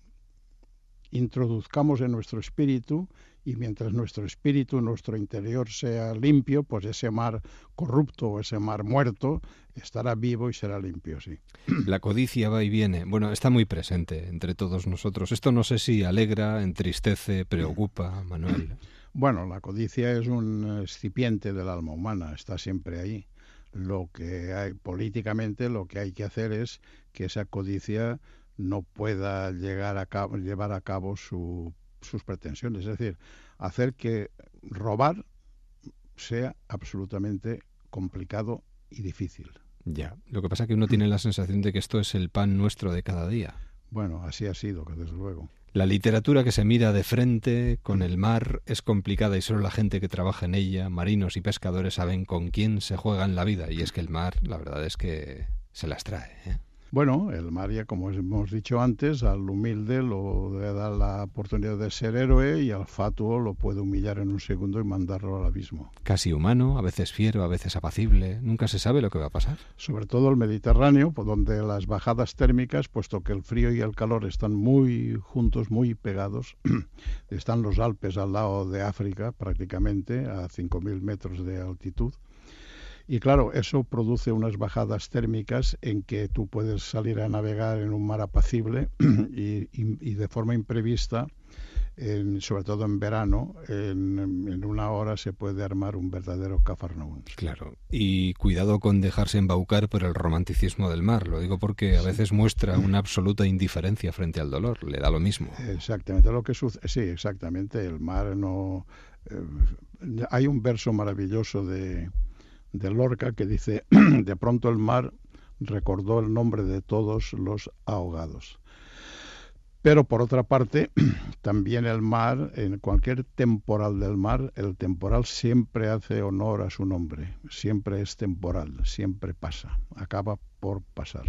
introduzcamos en nuestro espíritu y mientras nuestro espíritu, nuestro interior sea limpio, pues ese mar corrupto o ese mar muerto estará vivo y será limpio, sí. La codicia va y viene. Bueno, está muy presente entre todos nosotros. Esto no sé si alegra, entristece, preocupa, Manuel. Bueno, la codicia es un excipiente del alma humana, está siempre ahí. Lo que hay políticamente, lo que hay que hacer es que esa codicia no pueda llegar a cabo, llevar a cabo sus pretensiones, es decir, hacer que robar sea absolutamente complicado y difícil. Ya, lo que pasa es que uno tiene la sensación de que esto es el pan nuestro de cada día. Bueno, así ha sido, desde luego. La literatura que se mira de frente con el mar es complicada y solo la gente que trabaja en ella, marinos y pescadores, saben con quién se juegan la vida. Y es que el mar, la verdad es que se las trae. ¿eh? Bueno, el María, como hemos dicho antes, al humilde lo da la oportunidad de ser héroe y al fatuo lo puede humillar en un segundo y mandarlo al abismo. Casi humano, a veces fiero, a veces apacible, nunca se sabe lo que va a pasar. Sobre todo el Mediterráneo, por donde las bajadas térmicas, puesto que el frío y el calor están muy juntos, muy pegados, están los Alpes al lado de África prácticamente, a 5.000 metros de altitud y claro, eso produce unas bajadas térmicas en que tú puedes salir a navegar en un mar apacible y, de forma imprevista sobre todo en verano, en, una hora se puede armar un verdadero cafarnaún. Claro, y cuidado con dejarse embaucar por el romanticismo del mar, lo digo porque a veces muestra una absoluta indiferencia frente al dolor, le da lo mismo. Exactamente, lo que sucede, sí, exactamente, el mar no... Eh, hay un verso maravilloso de, de Lorca que dice, de pronto el mar recordó el nombre de todos los ahogados. Pero por otra parte, también el mar, en cualquier temporal del mar, el temporal siempre hace honor a su nombre, siempre es temporal, siempre pasa, acaba por pasar.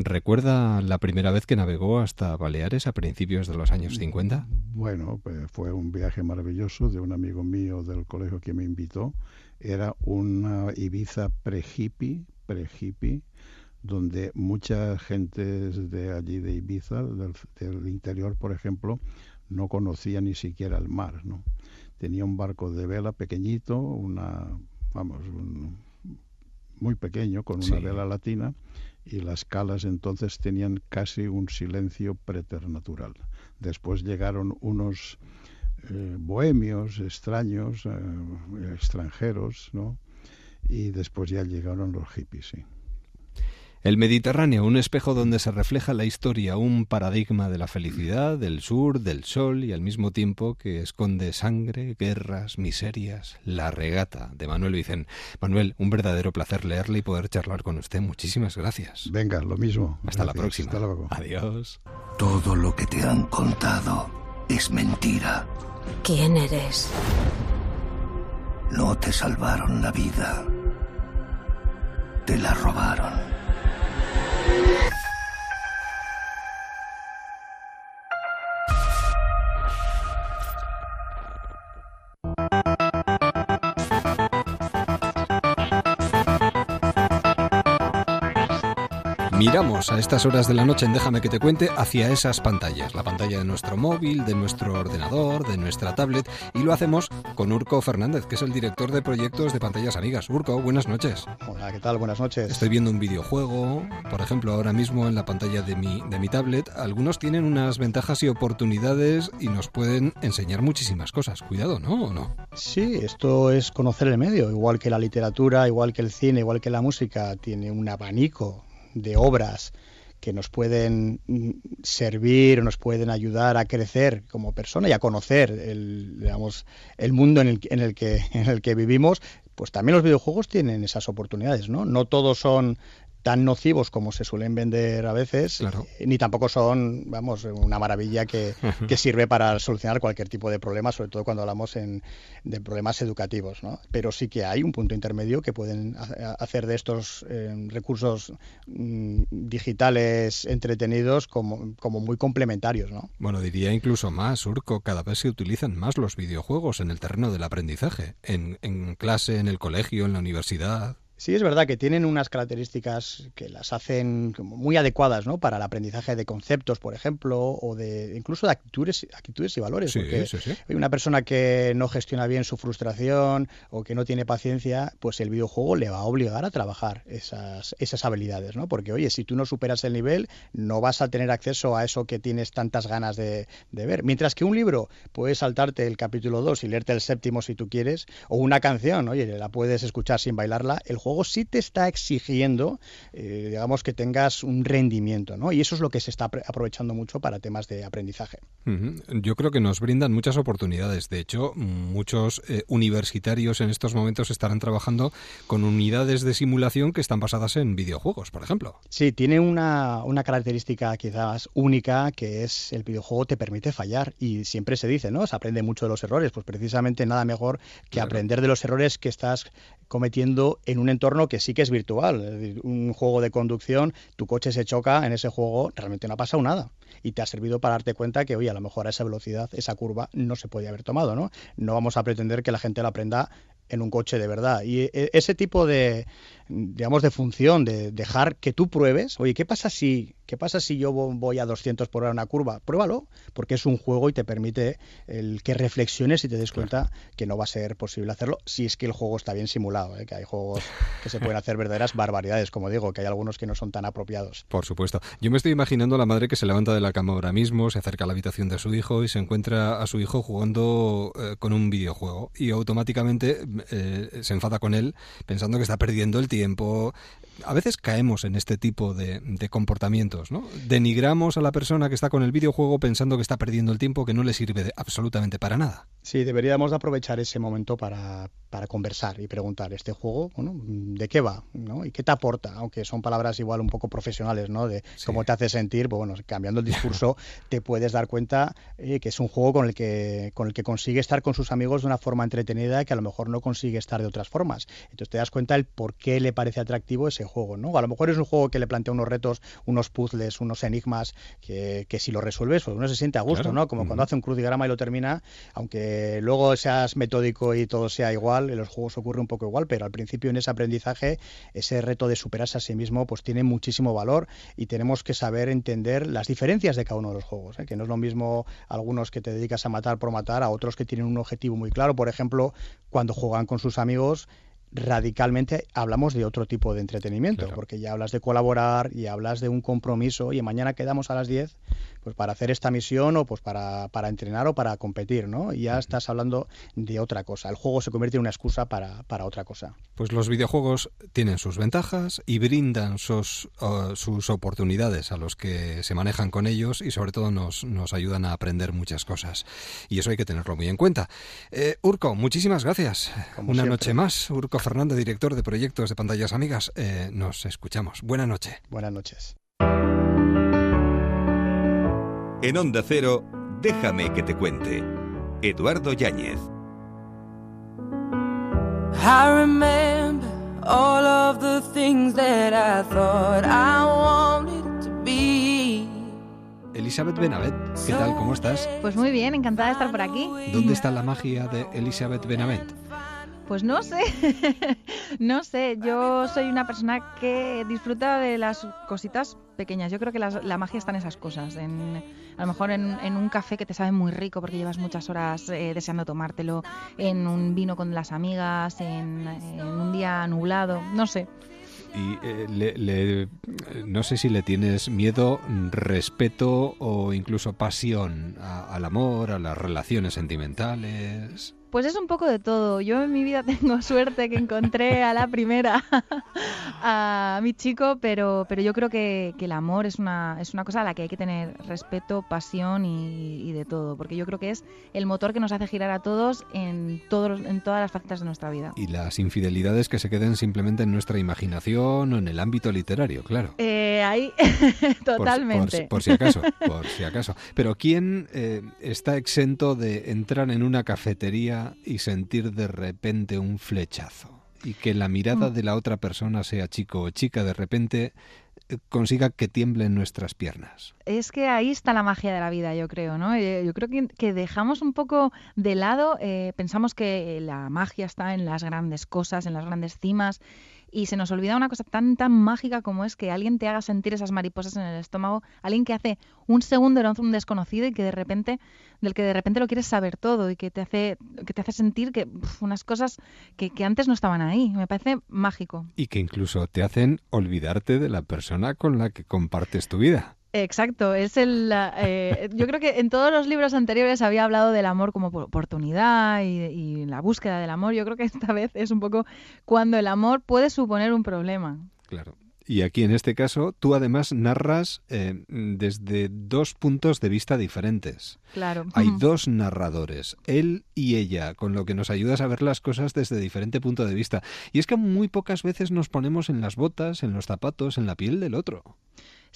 ¿Recuerda la primera vez que navegó hasta Baleares a principios de los años 50? Bueno, pues fue un viaje maravilloso de un amigo mío del colegio que me invitó. Era una Ibiza pre-hippie, pre-hippie, donde mucha gente de allí de Ibiza, del, interior, por ejemplo, no conocía ni siquiera el mar, ¿no? Tenía un barco de vela pequeñito, una, vamos, muy pequeño, con una vela latina, y las calas entonces tenían casi un silencio preternatural. Después llegaron unos eh, bohemios extraños, eh, extranjeros, ¿no? Y después ya llegaron los hippies, sí. El Mediterráneo, un espejo donde se refleja la historia, un paradigma de la felicidad, del sur, del sol y al mismo tiempo que esconde sangre, guerras, miserias, la regata de Manuel Vicen. Manuel, un verdadero placer leerle y poder charlar con usted. Muchísimas gracias. Venga, lo mismo. Hasta la próxima. Hasta luego. Adiós. Todo lo que te han contado es mentira. ¿Quién eres? No te salvaron la vida. Te la robaron. Miramos a estas horas de la noche en Déjame que te cuente hacia esas pantallas, la pantalla de nuestro móvil, de nuestro ordenador, de nuestra tablet, y lo hacemos con Urco Fernández, que es el director de proyectos de pantallas amigas. Urco, buenas noches. Hola, ¿qué tal? Buenas noches. Estoy viendo un videojuego, por ejemplo, ahora mismo en la pantalla de mi, de mi tablet. Algunos tienen unas ventajas y oportunidades y nos pueden enseñar muchísimas cosas. Cuidado, ¿no? ¿O no? Sí, esto es conocer el medio, igual que la literatura, igual que el cine, igual que la música, tiene un abanico de obras que nos pueden mm, servir o nos pueden ayudar a crecer como persona y a conocer el, digamos, el mundo en el, en, el que, en el que vivimos, pues también los videojuegos tienen esas oportunidades, ¿no? No todos son tan nocivos como se suelen vender a veces, eh, ni tampoco son, vamos, una maravilla que, sirve para solucionar cualquier tipo de problema, sobre todo cuando hablamos en, de problemas educativos, ¿no? Pero sí que hay un punto intermedio que pueden hacer de estos eh, recursos mm, digitales entretenidos como, como muy complementarios, ¿no? Bueno, diría incluso más, Urco, cada vez se utilizan más los videojuegos en el terreno del aprendizaje, en, en clase, en el colegio, en la universidad. Sí, es verdad que tienen unas características que las hacen muy adecuadas ¿no? para el aprendizaje de conceptos, por ejemplo, o de incluso de actitudes, actitudes y valores. Sí, porque sí, sí. una persona que no gestiona bien su frustración o que no tiene paciencia, pues el videojuego le va a obligar a trabajar esas, esas habilidades, ¿no? Porque, oye, si tú no superas el nivel, no vas a tener acceso a eso que tienes tantas ganas de, de ver. Mientras que un libro, puedes saltarte el capítulo 2 y leerte el séptimo si tú quieres, o una canción, oye, la puedes escuchar sin bailarla, el juego sí te está exigiendo, eh, digamos, que tengas un rendimiento, ¿no? Y eso es lo que se está aprovechando mucho para temas de aprendizaje. Yo creo que nos brindan muchas oportunidades. De hecho, muchos eh, universitarios en estos momentos estarán trabajando con unidades de simulación que están basadas en videojuegos, por ejemplo. Sí, tiene una, una característica quizás única que es el videojuego te permite fallar y siempre se dice, ¿no? Se aprende mucho de los errores, pues precisamente nada mejor que aprender de los errores que estás cometiendo en un entorno que sí que es virtual. un juego de conducción, tu coche se choca en ese juego, realmente no ha pasado nada. Y te ha servido para darte cuenta que, oye, a lo mejor a esa velocidad, esa curva, no se podía haber tomado, ¿no? No vamos a pretender que la gente lo aprenda en un coche de verdad. Y e, ese tipo de, digamos, de función, de dejar que tú pruebes, oye, ¿qué pasa si ¿Qué pasa si yo voy a 200 por hora en una curva? Pruébalo, porque es un juego y te permite el que reflexiones y te des cuenta que no va a ser posible hacerlo si es que el juego está bien simulado, ¿eh? que hay juegos que se pueden hacer verdaderas barbaridades, como digo, que hay algunos que no son tan apropiados. Por supuesto. Yo me estoy imaginando a la madre que se levanta de la cama ahora mismo, se acerca a la habitación de su hijo y se encuentra a su hijo jugando eh, con un videojuego y automáticamente eh, se enfada con él pensando que está perdiendo el tiempo. A veces caemos en este tipo de, de comportamientos Denigramos a la persona que está con el videojuego pensando que está perdiendo el tiempo que no le sirve absolutamente para nada. Sí, deberíamos aprovechar ese momento para, para conversar y preguntar, ¿este juego, bueno, de qué va? ¿no? ¿Y qué te aporta? Aunque son palabras igual un poco profesionales, ¿no? De cómo te hace sentir, pues bueno, cambiando el discurso te puedes dar cuenta eh, que es un juego con el que, con el que consigue estar con sus amigos de una forma entretenida que a lo mejor no consigue estar de otras formas. Entonces te das cuenta el por qué le parece atractivo ese juego, ¿no? A lo mejor es un juego que le plantea unos retos, unos puzzles, unos enigmas que, que si lo resuelves, pues uno se siente a gusto, ¿no? Como cuando hace un crucigrama y lo termina, aunque luego seas metódico y todo sea igual, en los juegos ocurre un poco igual, pero al principio en ese aprendizaje, ese reto de superarse a sí mismo, pues tiene muchísimo valor y tenemos que saber entender las diferencias de cada uno de los juegos, ¿eh? que no es lo mismo algunos que te dedicas a matar por matar, a otros que tienen un objetivo muy claro, por ejemplo, cuando juegan con sus amigos radicalmente hablamos de otro tipo de entretenimiento, porque ya hablas de colaborar y hablas de un compromiso y mañana quedamos a las 10 pues para hacer esta misión o pues para, para entrenar o para competir, ¿no? Y ya estás hablando de otra cosa. El juego se convierte en una excusa para, para otra cosa. Pues los videojuegos tienen sus ventajas y brindan sus, sus oportunidades a los que se manejan con ellos y sobre todo nos, nos ayudan a aprender muchas cosas. Y eso hay que tenerlo muy en cuenta. Eh, Urco, muchísimas gracias. una noche más. Urco Fernández, director de proyectos de pantallas amigas. Eh, nos escuchamos. Buenas noches. Buenas noches. En Onda Cero, déjame que te cuente. Eduardo Yáñez. I remember all of the things that I thought I wanted to be. Elizabeth Benavet, ¿qué tal? ¿Cómo estás? Pues muy bien, encantada de estar por aquí. ¿Dónde está la magia de Elizabeth Benavet? Pues no sé, no sé, yo soy una persona que disfruta de las cositas pequeñas. Yo creo que la, magia está en esas cosas, en, a lo mejor en, un café que te sabe muy rico porque llevas muchas horas eh, deseando tomártelo, en un vino con las amigas, en, un día nublado, no sé. Y eh, no sé si le tienes miedo, respeto o incluso pasión al amor, a las relaciones sentimentales. Pues es un poco de todo. Yo en mi vida tengo suerte que encontré a la primera a mi chico, pero, pero yo creo que, el amor es una, es una cosa a la que hay que tener respeto, pasión y, de todo, porque yo creo que es el motor que nos hace girar a todos en, todos, en todas las facetas de nuestra vida. Y las infidelidades que se queden simplemente en nuestra imaginación o en el ámbito literario, claro. Eh, ahí, totalmente. Por, si acaso, por si acaso. Pero ¿quién eh, está exento de entrar en una cafetería y sentir de repente un flechazo. Y que la mirada mm. de la otra persona, sea chico o chica, de repente eh, consiga que tiemblen nuestras piernas. Es que ahí está la magia de la vida, yo creo, ¿no? Eh, yo creo que, dejamos un poco de lado, eh, pensamos que la magia está en las grandes cosas, en las grandes cimas, y se nos olvida una cosa tan tan mágica como es que alguien te haga sentir esas mariposas en el estómago, alguien que hace un segundo era un desconocido y que de repente del que de repente lo quieres saber todo y que te hace que te hace sentir que unas cosas que, que antes no estaban ahí, me parece mágico. Y que incluso te hacen olvidarte de la persona con la que compartes tu vida. Exacto, es el. Eh, yo creo que en todos los libros anteriores había hablado del amor como oportunidad y, la búsqueda del amor. Yo creo que esta vez es un poco cuando el amor puede suponer un problema. Claro. Y aquí en este caso tú además narras eh, desde dos puntos de vista diferentes. Claro. Hay dos narradores, él y ella, con lo que nos ayudas a ver las cosas desde diferente punto de vista. Y es que muy pocas veces nos ponemos en las botas, en los zapatos, en la piel del otro.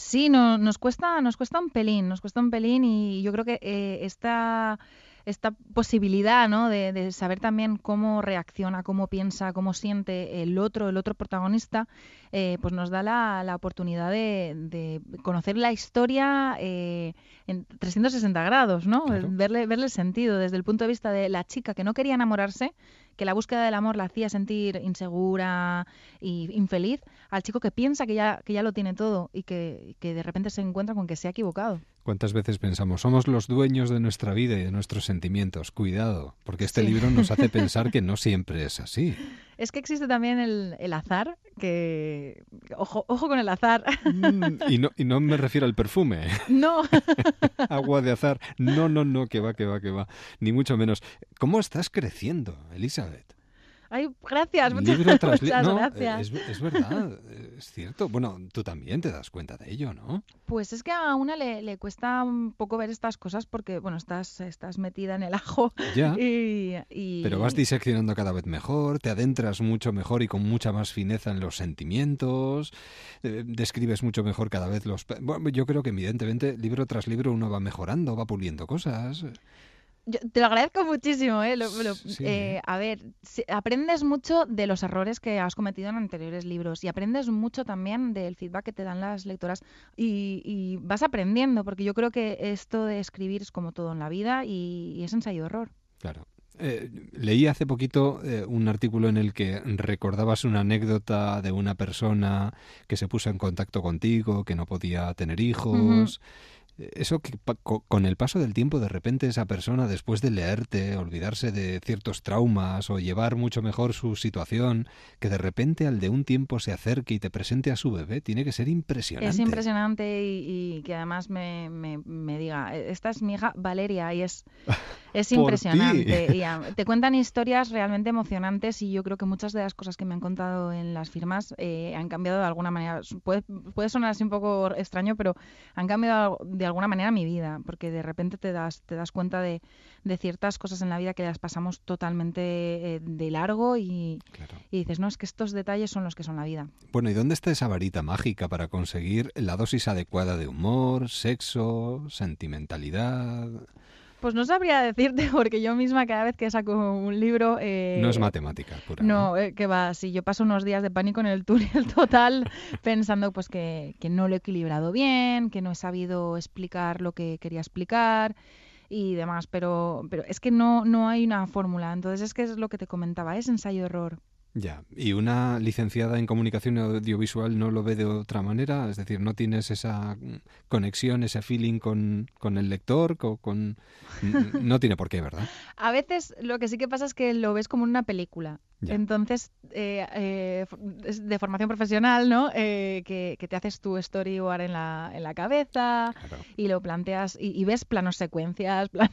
Sí, no, nos cuesta, nos cuesta un pelín, nos cuesta un pelín y yo creo que eh, esta esta posibilidad ¿no? de, saber también cómo reacciona, cómo piensa, cómo siente el otro, el otro protagonista, eh, pues nos da la, oportunidad de, conocer la historia eh, en 360 grados, ¿no? Verle, verle sentido desde el punto de vista de la chica que no quería enamorarse, que la búsqueda del amor la hacía sentir insegura y infeliz, al chico que piensa que ya, que ya lo tiene todo y que, que de repente se encuentra con que se ha equivocado. ¿Cuántas veces pensamos, somos los dueños de nuestra vida y de nuestros sentimientos? Cuidado, porque este libro nos hace pensar que no siempre es así. Es que existe también el, el azar, que... Ojo, ojo con el azar. Mm, y, no, y no me refiero al perfume. No. Agua de azar. No, no, no, que va, que va, que va. Ni mucho menos. ¿Cómo estás creciendo, Elizabeth? Ay, gracias, muchas, gracias. Es, verdad, es cierto. Bueno, tú también te das cuenta de ello, ¿no? Pues es que a una le, cuesta un poco ver estas cosas porque, bueno, estás, estás metida en el ajo. Ya. Y, Pero vas diseccionando cada vez mejor, te adentras mucho mejor y con mucha más fineza en los sentimientos, eh, describes mucho mejor cada vez los... Bueno, yo creo que evidentemente libro tras libro uno va mejorando, va puliendo cosas te lo agradezco muchísimo, ¿eh? ¿eh? a ver, aprendes mucho de los errores que has cometido en anteriores libros y aprendes mucho también del feedback que te dan las lectoras y, vas aprendiendo, porque yo creo que esto de escribir es como todo en la vida y, es ensayo-error. Claro. Eh, leí hace poquito eh, un artículo en el que recordabas una anécdota de una persona que se puso en contacto contigo, que no podía tener hijos eso que con el paso del tiempo de repente esa persona después de leerte, olvidarse de ciertos traumas o llevar mucho mejor su situación, que de repente al de un tiempo se acerque y te presente a su bebé, tiene que ser impresionante. Es impresionante y, que además me, me, diga, e, esta es mi hija Valeria y es, es impresionante. Y te cuentan historias realmente emocionantes y yo creo que muchas de las cosas que me han contado en las firmas eh, han cambiado de alguna manera. Puede, puede sonar así un poco extraño, pero han cambiado de alguna manera mi vida, porque de repente te das, te das cuenta de, ciertas cosas en la vida que las pasamos totalmente eh, de largo y, y, dices, no, es que estos detalles son los que son la vida. Bueno, ¿y dónde está esa varita mágica para conseguir la dosis adecuada de humor, sexo, sentimentalidad? Pues no sabría decirte, porque yo misma cada vez que saco un libro... Eh, no es matemática pura. No, eh, que va, si yo paso unos días de pánico en el túnel total pensando pues que, que no lo he equilibrado bien, que no he sabido explicar lo que quería explicar y demás, pero, pero es que no, no hay una fórmula. Entonces es que es lo que te comentaba, es ensayo-error. Ya, y una licenciada en comunicación audiovisual no lo ve de otra manera, es decir, no tienes esa conexión, ese feeling con, con el lector, con, no tiene por qué, ¿verdad? A veces lo que sí que pasa es que lo ves como una película. Entonces, eh, eh, de formación profesional, ¿no? Eh, que, te haces tu storyboard en la, en la cabeza y lo planteas y, ves planos secuencias, planos...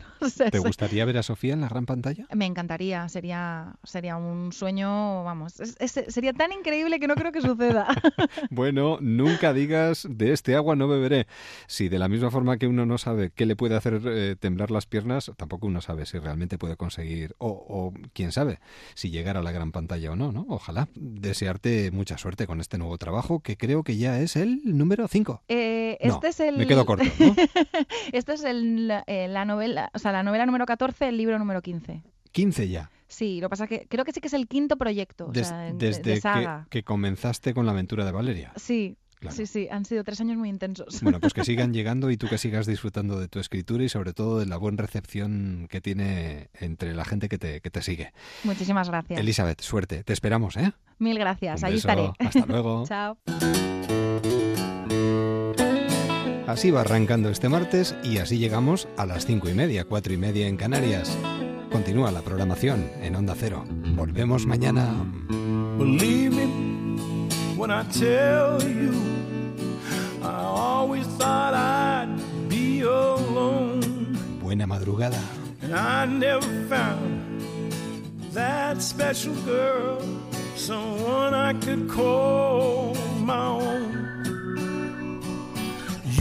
¿Te gustaría ver a Sofía en la gran pantalla? Me encantaría, sería, sería un sueño, vamos, sería tan increíble que no creo que suceda. bueno, nunca digas de este agua no beberé. Si de la misma forma que uno no sabe qué le puede hacer temblar las piernas, tampoco uno sabe si realmente puede conseguir, o, o quién sabe, si llegar a la gran pantalla o no, ¿no? Ojalá. Desearte mucha suerte con este nuevo trabajo, que creo que ya es el número 5. Eh, este es el... Me quedo corto, este es el, eh, la novela, o sea, la novela número 14, el libro número 15. 15 ya. Sí, lo que pasa es que creo que sí que es el quinto proyecto. desde Que, comenzaste con la aventura de Valeria. Sí, Sí, sí, han sido tres años muy intensos. Bueno, pues que sigan llegando y tú que sigas disfrutando de tu escritura y sobre todo de la buena recepción que tiene entre la gente que te, que te sigue. Muchísimas gracias. Elizabeth, suerte. Te esperamos, ¿eh? Mil gracias. Ahí estaré. Hasta luego. Chao. Así va arrancando este martes y así llegamos a las cinco y media, cuatro y media en Canarias. Continúa la programación en Onda Cero. Volvemos mañana. When I tell you I always thought I'd be alone. Buena madrugada. And I never found that special girl, someone I could call my own.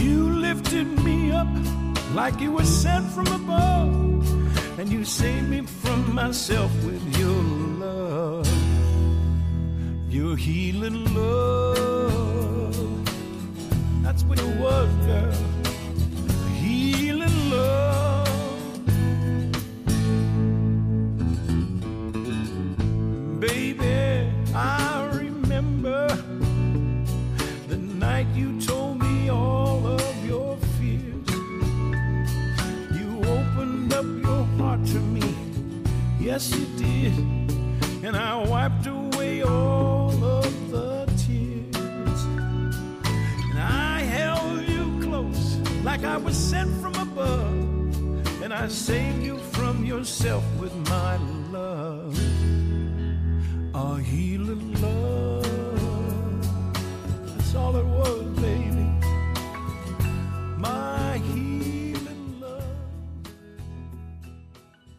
You lifted me up like you were sent from above, and you saved me from myself with your love your healing love. That's what it was, girl. Healing love. Baby, I remember the night you told me all of your fears. You opened up your heart to me. Yes, you did. And I wiped away all. like I was sent from above, and I saved you from yourself with my love. A healing love, that's all it was, baby. My